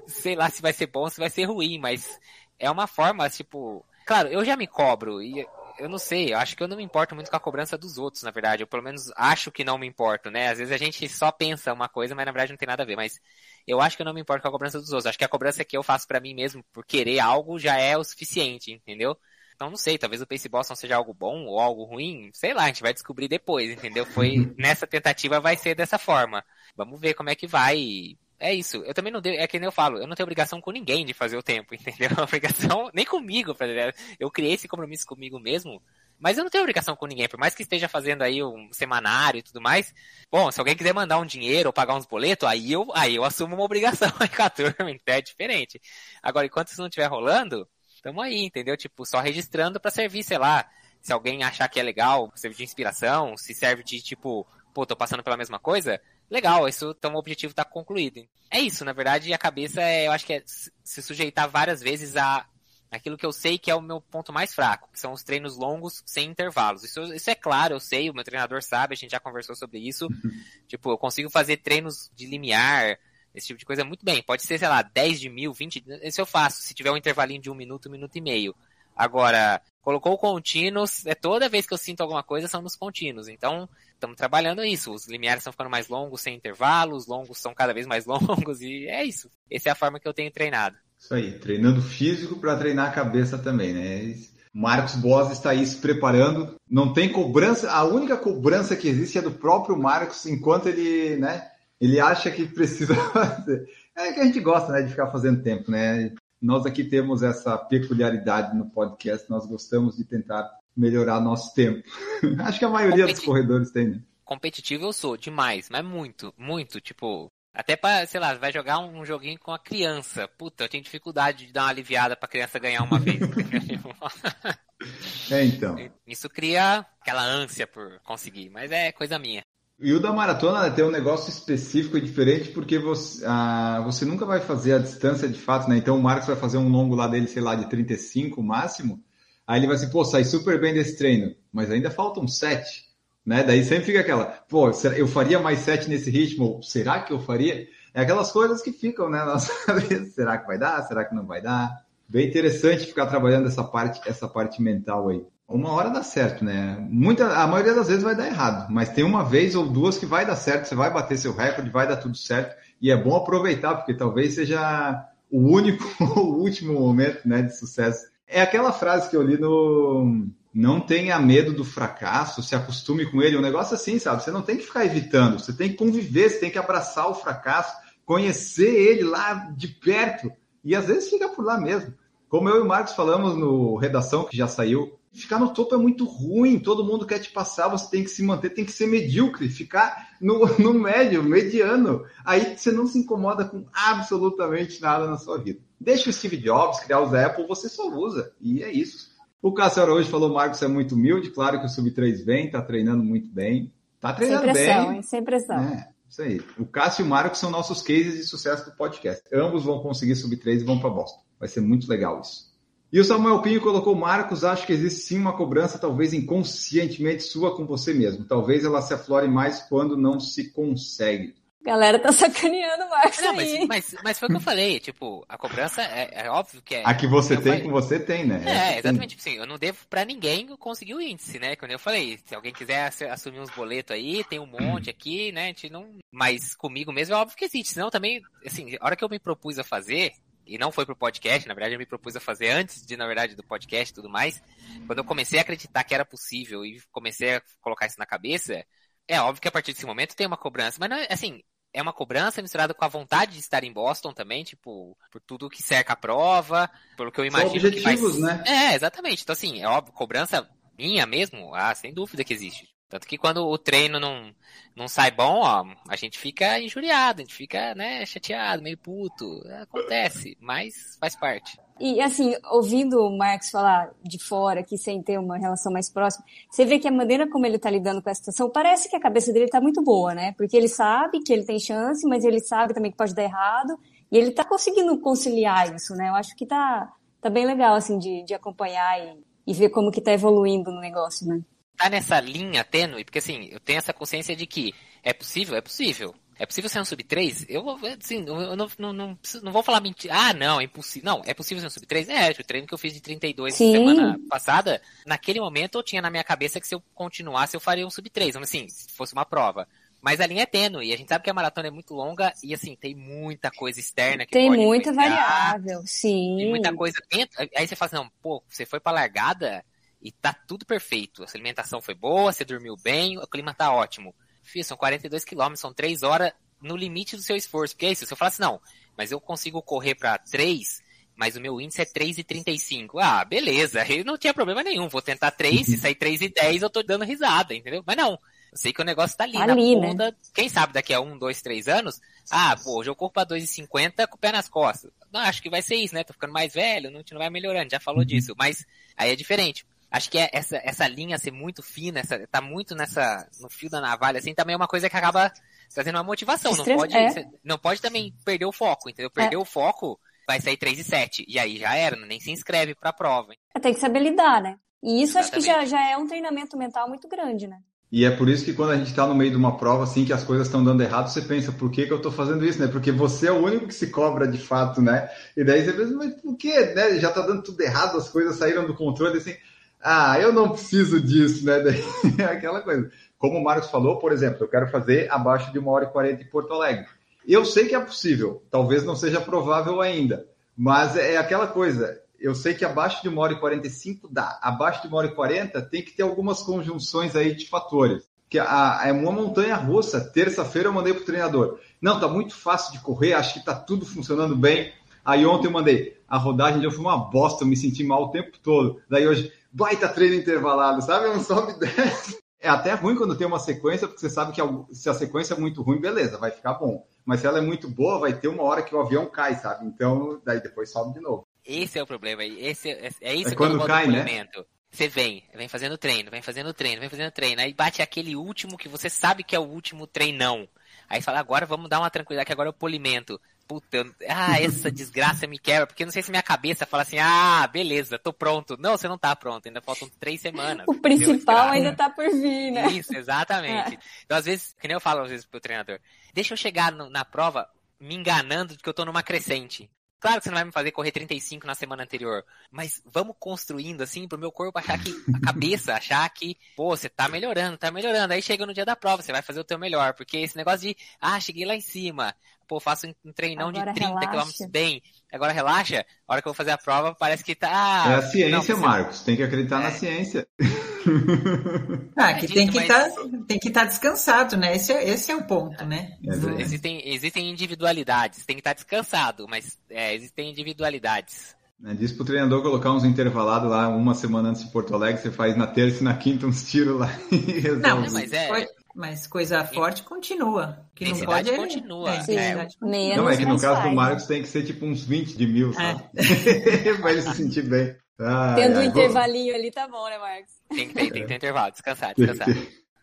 sei lá se vai ser bom, se vai ser ruim, mas é uma forma, tipo, claro, eu já me cobro e eu não sei, eu acho que eu não me importo muito com a cobrança dos outros, na verdade, eu pelo menos acho que não me importo, né? Às vezes a gente só pensa uma coisa, mas na verdade não tem nada a ver, mas eu acho que eu não me importo com a cobrança dos outros, acho que a cobrança que eu faço pra mim mesmo por querer algo já é o suficiente, entendeu? Então não sei, talvez o Pace Boston seja algo bom ou algo ruim, sei lá, a gente vai descobrir depois, entendeu? Foi nessa tentativa vai ser dessa forma. Vamos ver como é que vai. É isso. Eu também não dei, é que nem eu falo, eu não tenho obrigação com ninguém de fazer o tempo, <laughs> entendeu? Obrigação nem comigo, dizer. eu criei esse compromisso comigo mesmo, mas eu não tenho obrigação com ninguém, por mais que esteja fazendo aí um semanário e tudo mais. Bom, se alguém quiser mandar um dinheiro ou pagar uns boletos, aí eu, aí eu assumo uma obrigação aí <laughs> com a turma, então é diferente. Agora, enquanto isso não estiver rolando, tamo aí, entendeu? Tipo, só registrando pra servir, sei lá, se alguém achar que é legal, serve de inspiração, se serve de tipo, pô, tô passando pela mesma coisa, legal, isso, então o objetivo tá concluído. É isso, na verdade, a cabeça é, eu acho que é se se sujeitar várias vezes a aquilo que eu sei que é o meu ponto mais fraco, que são os treinos longos sem intervalos. Isso, isso é claro, eu sei, o meu treinador sabe, a gente já conversou sobre isso. <laughs> tipo, eu consigo fazer treinos de limiar, esse tipo de coisa muito bem. Pode ser, sei lá, 10 de mil, 20, isso eu faço, se tiver um intervalinho de um minuto, um minuto e meio. Agora, colocou contínuos, é toda vez que eu sinto alguma coisa são nos contínuos. Então, estamos trabalhando isso. Os limiares estão ficando mais longos sem intervalos, os longos são cada vez mais <laughs> longos e é isso. Essa é a forma que eu tenho treinado. Isso aí, treinando físico para treinar a cabeça também, né? Marcos Boas está aí se preparando. Não tem cobrança, a única cobrança que existe é do próprio Marcos, enquanto ele, né, ele acha que precisa <laughs> fazer. É que a gente gosta, né, de ficar fazendo tempo, né? Nós aqui temos essa peculiaridade no podcast, nós gostamos de tentar melhorar nosso tempo. <laughs> Acho que a maioria dos corredores tem, né? Competitivo eu sou, demais, mas muito, muito, tipo, até pra, sei lá, vai jogar um joguinho com a criança. Puta, eu tenho dificuldade de dar uma aliviada pra criança ganhar uma vez. <laughs> é, então. Isso cria aquela ânsia por conseguir, mas é coisa minha. E o da maratona né, tem um negócio específico e diferente porque você, ah, você nunca vai fazer a distância de fato, né? Então o Marcos vai fazer um longo lá dele, sei lá, de 35 máximo. Aí ele vai assim, pô, sai super bem desse treino, mas ainda faltam sete né? Daí sempre fica aquela, pô, eu faria mais sete nesse ritmo? Será que eu faria? É aquelas coisas que ficam, né? Nossa <laughs> será que vai dar? Será que não vai dar? Bem interessante ficar trabalhando essa parte, essa parte mental aí. Uma hora dá certo, né? Muita, a maioria das vezes vai dar errado, mas tem uma vez ou duas que vai dar certo, você vai bater seu recorde, vai dar tudo certo, e é bom aproveitar, porque talvez seja o único <laughs> ou último momento né, de sucesso. É aquela frase que eu li no, não tenha medo do fracasso, se acostume com ele, um negócio assim, sabe? Você não tem que ficar evitando, você tem que conviver, você tem que abraçar o fracasso, conhecer ele lá de perto, e às vezes fica por lá mesmo. Como eu e o Marcos falamos no Redação, que já saiu, ficar no topo é muito ruim, todo mundo quer te passar, você tem que se manter, tem que ser medíocre, ficar no, <laughs> no médio, mediano. Aí você não se incomoda com absolutamente nada na sua vida. Deixa o Steve Jobs criar os Apple, você só usa, e é isso. O Cássio Araújo falou, Marcos é muito humilde, claro que o Sub-3 vem, tá treinando muito bem. Tá treinando Sem pressão, bem. Hein? Sem pressão. É, isso aí. O Cássio e o Marcos são nossos cases de sucesso do podcast. Ambos vão conseguir Sub-3 e vão para Boston. Vai ser muito legal isso. E o Samuel Pinho colocou, Marcos, acho que existe sim uma cobrança, talvez inconscientemente sua com você mesmo. Talvez ela se aflore mais quando não se consegue galera tá sacaneando o Marcos não, aí. Mas, mas, mas, foi o que eu falei, tipo, a cobrança é, é óbvio que é. A que você tem, com você tem, né? É, exatamente. Tipo assim, eu não devo pra ninguém conseguir o índice, né? Quando eu falei, se alguém quiser assumir uns boletos aí, tem um monte aqui, né? A gente não. Mas comigo mesmo é óbvio que existe. Senão também, assim, a hora que eu me propus a fazer, e não foi pro podcast, na verdade eu me propus a fazer antes de, na verdade, do podcast e tudo mais. Quando eu comecei a acreditar que era possível e comecei a colocar isso na cabeça, é óbvio que a partir desse momento tem uma cobrança, mas não é, assim, é uma cobrança misturada com a vontade de estar em Boston também, tipo, por tudo que cerca a prova, pelo que eu imagino São objetivos, que vai... né? É, exatamente. Então, assim, é óbvio, cobrança minha mesmo, ah, sem dúvida que existe. Tanto que quando o treino não, não sai bom, ó, a gente fica injuriado, a gente fica, né, chateado, meio puto. Acontece, mas faz parte. E assim, ouvindo o Marcos falar de fora, aqui sem ter uma relação mais próxima, você vê que a maneira como ele está lidando com essa situação, parece que a cabeça dele está muito boa, né? Porque ele sabe que ele tem chance, mas ele sabe também que pode dar errado, e ele está conseguindo conciliar isso, né? Eu acho que tá, tá bem legal, assim, de, de acompanhar e, e ver como que tá evoluindo no negócio, né? Tá nessa linha tênue, porque assim, eu tenho essa consciência de que é possível, é possível. É possível ser um sub 3? Eu, assim, eu não, não, não, não, vou falar mentira. Ah, não, é impossível. Não, é possível ser um sub 3? É, o treino que eu fiz de 32 Sim. semana passada, naquele momento eu tinha na minha cabeça que se eu continuasse eu faria um sub 3. Vamos assim, se fosse uma prova. Mas a linha é tênue, e a gente sabe que a maratona é muito longa e assim, tem muita coisa externa que Tem muita variável, sim. Tem muita coisa dentro. Aí você fala assim, não, pô, você foi pra largada e tá tudo perfeito. A sua alimentação foi boa, você dormiu bem, o clima tá ótimo Fih, são 42 quilômetros, são 3 horas no limite do seu esforço. Porque é isso, se eu falasse, não, mas eu consigo correr para 3, mas o meu índice é 3,35. Ah, beleza, aí não tinha problema nenhum. Vou tentar 3, se sair 3,10 eu tô dando risada, entendeu? Mas não. Eu sei que o negócio tá ali, tá na ali, ponta. Né? Quem sabe daqui a 1, 2, 3 anos, ah, pô, hoje eu corro pra 2,50 com o pé nas costas. Não, acho que vai ser isso, né? Tô ficando mais velho, não, não vai melhorando, já falou disso. Mas aí é diferente acho que é essa, essa linha ser muito fina, essa, tá muito nessa, no fio da navalha, assim, também é uma coisa que acaba trazendo uma motivação. Não pode, é. não pode também perder o foco, entendeu? Perder é. o foco, vai sair 3 e 7. E aí já era, nem se inscreve pra prova. Hein? É, tem que saber lidar, né? E isso Exatamente. acho que já, já é um treinamento mental muito grande, né? E é por isso que quando a gente está no meio de uma prova, assim, que as coisas estão dando errado, você pensa, por que, que eu estou fazendo isso, né? Porque você é o único que se cobra de fato, né? E daí você pensa, mas por quê? Né? Já está dando tudo errado, as coisas saíram do controle, assim ah, eu não preciso disso, né? <laughs> Aquela coisa. Como o Marcos falou, por exemplo, eu quero fazer abaixo de uma hora e quarenta em Porto Alegre. Eu sei que é possível, talvez não seja provável ainda, mas é aquela coisa. eu sei que abaixo de uma hora e 45 dá. Abaixo de uma hora e 40 tem que ter algumas conjunções aí de fatores. Que é uma montanha russa. Terça-feira eu mandei pro treinador. Não, tá muito fácil de correr, acho que tá tudo funcionando bem. Aí ontem eu mandei, a rodagem de foi uma bosta, eu me senti mal o tempo todo. Daí hoje, baita treino intervalado, sabe? Um sobe e desce. É até ruim quando tem uma sequência, porque você sabe que se a sequência é muito ruim, beleza, vai ficar bom. Mas se ela é muito boa, vai ter uma hora que o avião cai, sabe? Então, daí depois sobe de novo. Esse é o problema. Esse, é, é isso É que quando cai, né? Você vem, vem fazendo treino, vem fazendo treino, vem fazendo treino. Aí bate aquele último que você sabe que é o último treinão. Aí fala, agora vamos dar uma tranquilidade, que agora é o polimento. Puta, eu- ah, essa desgraça me quebra, porque não sei se minha cabeça fala assim, ah, beleza, tô pronto. Não, você não tá pronto, ainda faltam três semanas. O principal ainda tá por vir, né? Isso, exatamente. Então, às vezes, que nem eu falo às vezes pro treinador, deixa eu chegar no- na prova me enganando de que eu tô numa crescente. Claro que você não vai me fazer correr 35 na semana anterior, mas vamos construindo assim pro meu corpo achar que, a cabeça achar que, pô, você tá melhorando, tá melhorando. Aí chega no dia da prova, você vai fazer o teu melhor, porque esse negócio de, ah, cheguei lá em cima, pô, faço um- treinão Agora de 30 relaxa. km bem, agora relaxa, a hora que eu vou fazer a prova parece que tá... é a ciência, não, Marcos. Tem que acreditar na É. ciência. <laughs> Ah, que tem que mas- estar tem que estar descansado, né? Esse é, esse é o ponto, né? É. Existem, existem individualidades, tem que estar descansado, mas é, existem individualidades. Né, Diz pro treinador colocar uns intervalados lá, uma semana antes de Porto Alegre, você faz na terça e na quinta uns tiros lá e resolve. Não, mas é- mas coisa forte continua. Que não pode é- continua, é, menos, Não, é que no caso do Marcos tem que ser tipo uns 20 de mil, sabe? <laughs> pra ele se sentir bem. Ai, Tendo um vou- intervalinho ali, tá bom, né, Marcos? Tem que ter, tem que ter intervalo, descansar, descansar.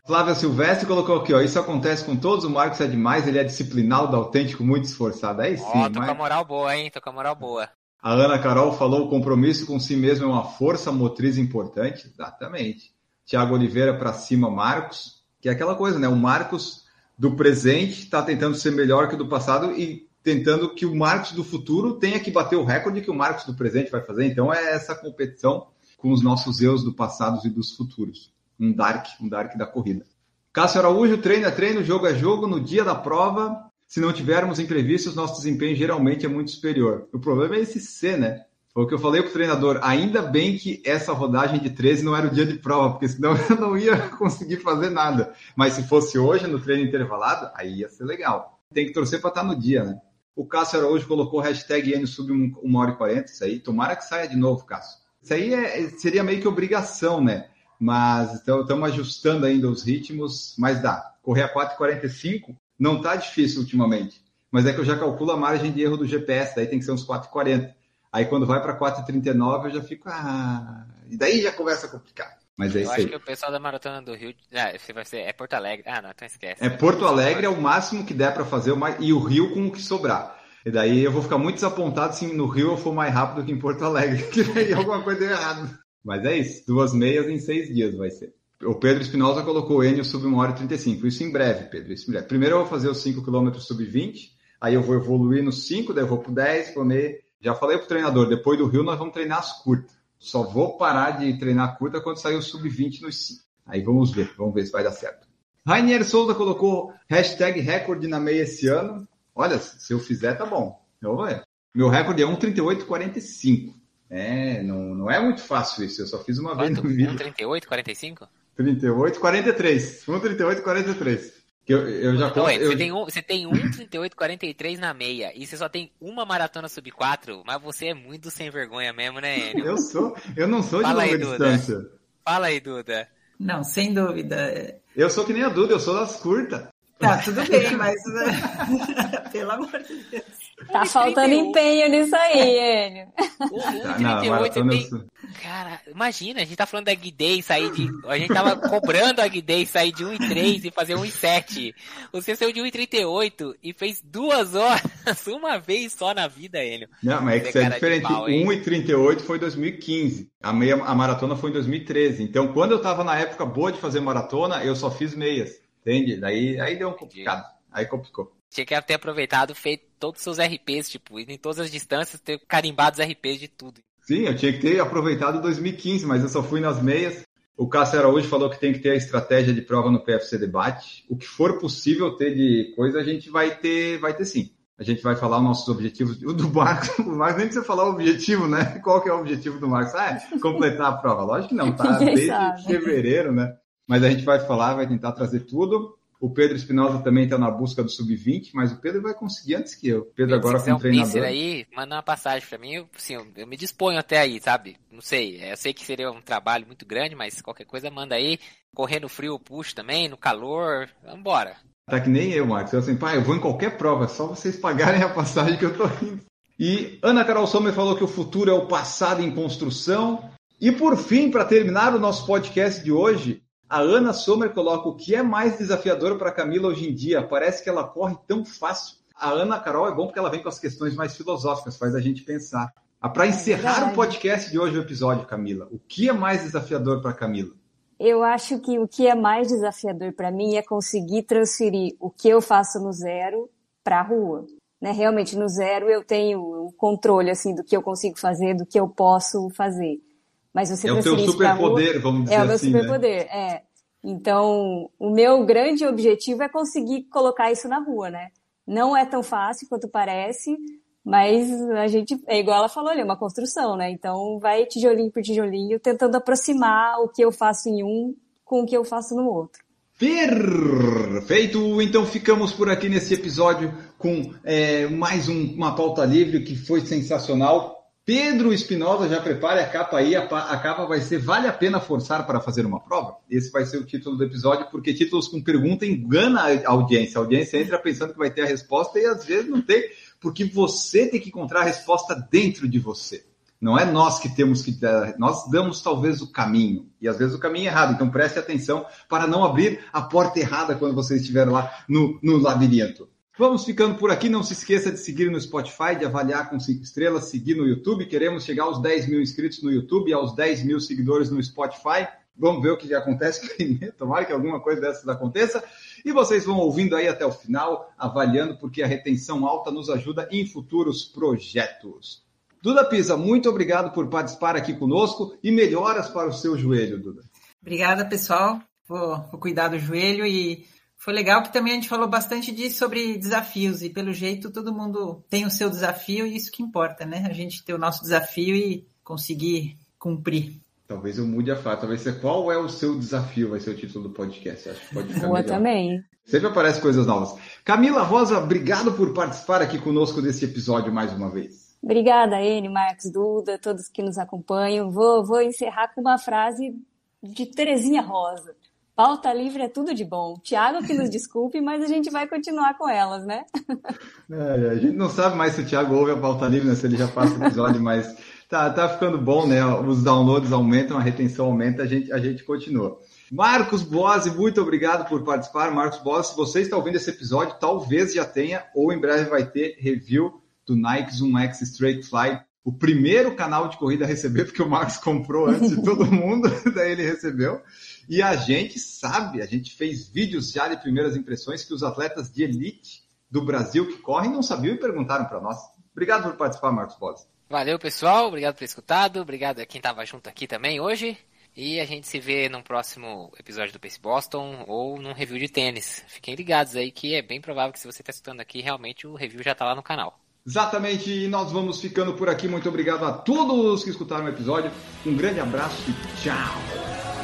Flávia Silvestre colocou aqui, ó. Isso acontece com todos, o Marcos é demais, ele é disciplinado, autêntico, muito esforçado. Aí sim, Ó, tô mas... com a moral boa, hein? Tô com a moral boa. A Ana Carol falou: o compromisso com si mesmo é uma força motriz importante. Exatamente. Tiago Oliveira para cima, Marcos, que é aquela coisa, né? O Marcos do presente está tentando ser melhor que o do passado e tentando que o Marcos do futuro tenha que bater o recorde que o Marcos do presente vai fazer. Então é essa competição com os nossos eus do passado e dos futuros. Um dark, um dark da corrida. Cássio Araújo, treino é treino, jogo é jogo. No dia da prova, se não tivermos imprevistos, nosso desempenho geralmente é muito superior. O problema é esse C, né? Foi o que eu falei pro treinador. Ainda bem que essa rodagem de 13 não era o dia de prova, porque senão <laughs> eu não ia conseguir fazer nada. Mas se fosse hoje, no treino intervalado, aí ia ser legal. Tem que torcer para estar no dia, né? O Cássio Araújo colocou hashtag N sub 1 hora e 40, isso aí. Tomara que saia de novo, Cássio. Isso aí é- seria meio que obrigação, né? Mas estamos ajustando ainda os ritmos, mas dá. Correr a 4,45 não tá difícil ultimamente. Mas é que eu já calculo a margem de erro do GPS, daí tem que ser uns 4,40. Aí quando vai para 4,39 eu já fico, ah, e daí já começa a complicar. Mas é Eu isso acho aí. que o pessoal da Maratona do Rio. Ah, você vai ser. É Porto Alegre. Ah, não, então esquece. É Porto Alegre é o máximo que der para fazer mais- e o Rio com o que sobrar. E daí eu vou ficar muito desapontado se no Rio eu for mais rápido que em Porto Alegre, <laughs> que daí alguma coisa deu errado. Mas é isso, duas meias em seis dias vai ser. O Pedro Espinosa colocou o Enio sub 1 hora e 35. Isso em breve, Pedro. Isso em breve. Primeiro eu vou fazer os 5 km sub 20, aí eu vou evoluir nos 5, daí eu vou pro 10, pro meio. Já falei pro treinador, depois do Rio nós vamos treinar as curtas. Só vou parar de treinar curta quando sair o sub 20 nos 5. Aí vamos ver, vamos ver se vai dar certo. Rainier Souza colocou hashtag recorde na meia esse ano. Olha, se eu fizer, tá bom. Eu vou ver. Meu recorde é 1,38,45. É, não, não é muito fácil isso. Eu só fiz uma vez Quanto? no vídeo. 1,38, 45? 38, 43. 1,38, 43. Que eu, eu já Então, conto. é, eu- você tem um, você tem 1,38, 43 na meia. E você só tem uma maratona sub 4, mas você é muito sem vergonha mesmo, né, Enio? eu sou, eu não sou de Fala longa aí, Duda. distância. Fala aí, Duda. Não, sem dúvida. Eu sou que nem a Duda, eu sou das curtas. Tá, tudo bem, mas <laughs> pelo amor de Deus. Tá faltando empenho nisso aí, Enio. O Tá, não, 1,38 maratona você eu tem... sou. Cara, imagina, a gente tá falando da Guidei sair de. A gente tava cobrando a Guidei sair de 1,3 e fazer 1,7. Você saiu de 1,38 e fez duas horas, <laughs> uma vez só na vida, Enio. Não, mas é que isso é diferente. pau, hein? 1,38 foi em 2015. A, meia, a maratona foi em 2013. Então, quando eu tava na época boa de fazer maratona, eu só fiz meias. Entende? Daí aí deu um complicado. Aí complicou. Tinha que ter aproveitado, feito todos os seus RPs, tipo, em todas as distâncias, ter carimbado os RPs de tudo. Sim, eu tinha que ter aproveitado 2015, mas eu só fui nas meias. O Cássio Araújo falou que tem que ter a estratégia de prova no PFC Debate. O que for possível ter de coisa, a gente vai ter, vai ter sim. A gente vai falar os nossos objetivos. O do Marcos, <laughs> o Marcos nem precisa falar o objetivo, né? Qual que é o objetivo do Marcos? Ah, é completar a prova. Lógico que não, tá <laughs> desde fevereiro, né? Mas a gente vai falar, vai tentar trazer tudo. O Pedro Espinosa também está na busca do sub-20, mas o Pedro vai conseguir antes que eu. O Pedro agora com um treinador. aí, manda uma passagem para mim, eu, assim, eu, me disponho até aí, sabe? Não sei, eu sei que seria um trabalho muito grande, mas qualquer coisa manda aí. Correr no frio eu puxo também, no calor, vambora. Tá que nem eu, Marcos. Eu assim, pai, eu vou em qualquer prova, é só vocês pagarem a passagem que eu tô indo. E Ana Carol Sommer falou que o futuro é o passado em construção. E por fim, para terminar o nosso podcast de hoje, a Ana Sommer coloca o que é mais desafiador para Camila hoje em dia. Parece que ela corre tão fácil. A Ana Carol é bom porque ela vem com as questões mais filosóficas, faz a gente pensar. Ah, para encerrar é o podcast de hoje, o episódio, Camila, o que é mais desafiador para Camila? Eu acho que o que é mais desafiador para mim é conseguir transferir o que eu faço no zero para a rua. Né? Realmente, no zero eu tenho o controle assim do que eu consigo fazer, do que eu posso fazer. Mas você é o teu superpoder, vamos dizer assim. É o meu assim, né? superpoder, né? é. Então, o meu grande objetivo é conseguir colocar isso na rua, né? Não é tão fácil quanto parece, mas a gente, é igual ela falou ali, é uma construção, né? Então, vai tijolinho por tijolinho, tentando aproximar o que eu faço em um com o que eu faço no outro. Perfeito! Então ficamos por aqui nesse episódio com é, mais um, uma pauta livre que foi sensacional. Pedro Espinosa, já prepare a capa aí. A, capa vai ser Vale a pena forçar para fazer uma prova? Esse vai ser o título do episódio, porque títulos com pergunta engana a audiência. A audiência entra pensando que vai ter a resposta e às vezes não tem, porque você tem que encontrar a resposta dentro de você. Não é nós que temos que dar, nós damos talvez o caminho, e às vezes o caminho é errado. Então preste atenção para não abrir a porta errada quando você estiver lá no, no labirinto. Vamos ficando por aqui. Não se esqueça de seguir no Spotify, de avaliar com cinco estrelas, seguir no YouTube. Queremos chegar aos 10 mil inscritos no YouTube e aos 10 mil seguidores no Spotify. Vamos ver o que acontece <laughs> primeiro. Tomara que alguma coisa dessas aconteça. E vocês vão ouvindo aí até o final, avaliando, porque a retenção alta nos ajuda em futuros projetos. Duda Pisa, muito obrigado por participar aqui conosco e melhoras para o seu joelho, Duda. Obrigada, pessoal. Vou, vou cuidar do joelho e foi legal que também a gente falou bastante disso sobre desafios e pelo jeito todo mundo tem o seu desafio e isso que importa, né? A gente ter o nosso desafio e conseguir cumprir. Talvez eu mude a frase, talvez ser qual é o seu desafio, vai ser o título do podcast. Acho que pode ficar Boa melhor. também. Sempre aparecem coisas novas. Camila Rosa, obrigado por participar aqui conosco desse episódio mais uma vez. Obrigada, Ene, Marcos, Duda, todos que nos acompanham. Vou, vou encerrar com uma frase de Terezinha Rosa. Pauta livre é tudo de bom. Tiago que nos desculpe, mas a gente vai continuar com elas, né? É, a gente não sabe mais se o Tiago ouve a pauta livre, né? Se ele já passa o episódio, <laughs> mas tá, tá ficando bom, né? Os downloads aumentam, a retenção aumenta, a gente, a gente continua. Marcos Bose, muito obrigado por participar. Marcos Bose, se você está ouvindo esse episódio, talvez já tenha, ou em breve vai ter review do Nike Zoom X Straight Fly. O primeiro canal de corrida a receber, porque o Marcos comprou antes de todo <laughs> mundo, <laughs> daí ele recebeu. E a gente sabe, a gente fez vídeos já de primeiras impressões que os atletas de elite do Brasil que correm não sabiam e perguntaram para nós. Obrigado por participar, Marcos Bosa. Valeu, pessoal. Obrigado por ter escutado. Obrigado a quem estava junto aqui também hoje. E a gente se vê no próximo episódio do Pace Boston ou num review de tênis. Fiquem ligados aí que é bem provável que se você está escutando aqui, realmente o review já está lá no canal. Exatamente, e nós vamos ficando por aqui. Muito obrigado a todos que escutaram o episódio. Um grande abraço e tchau!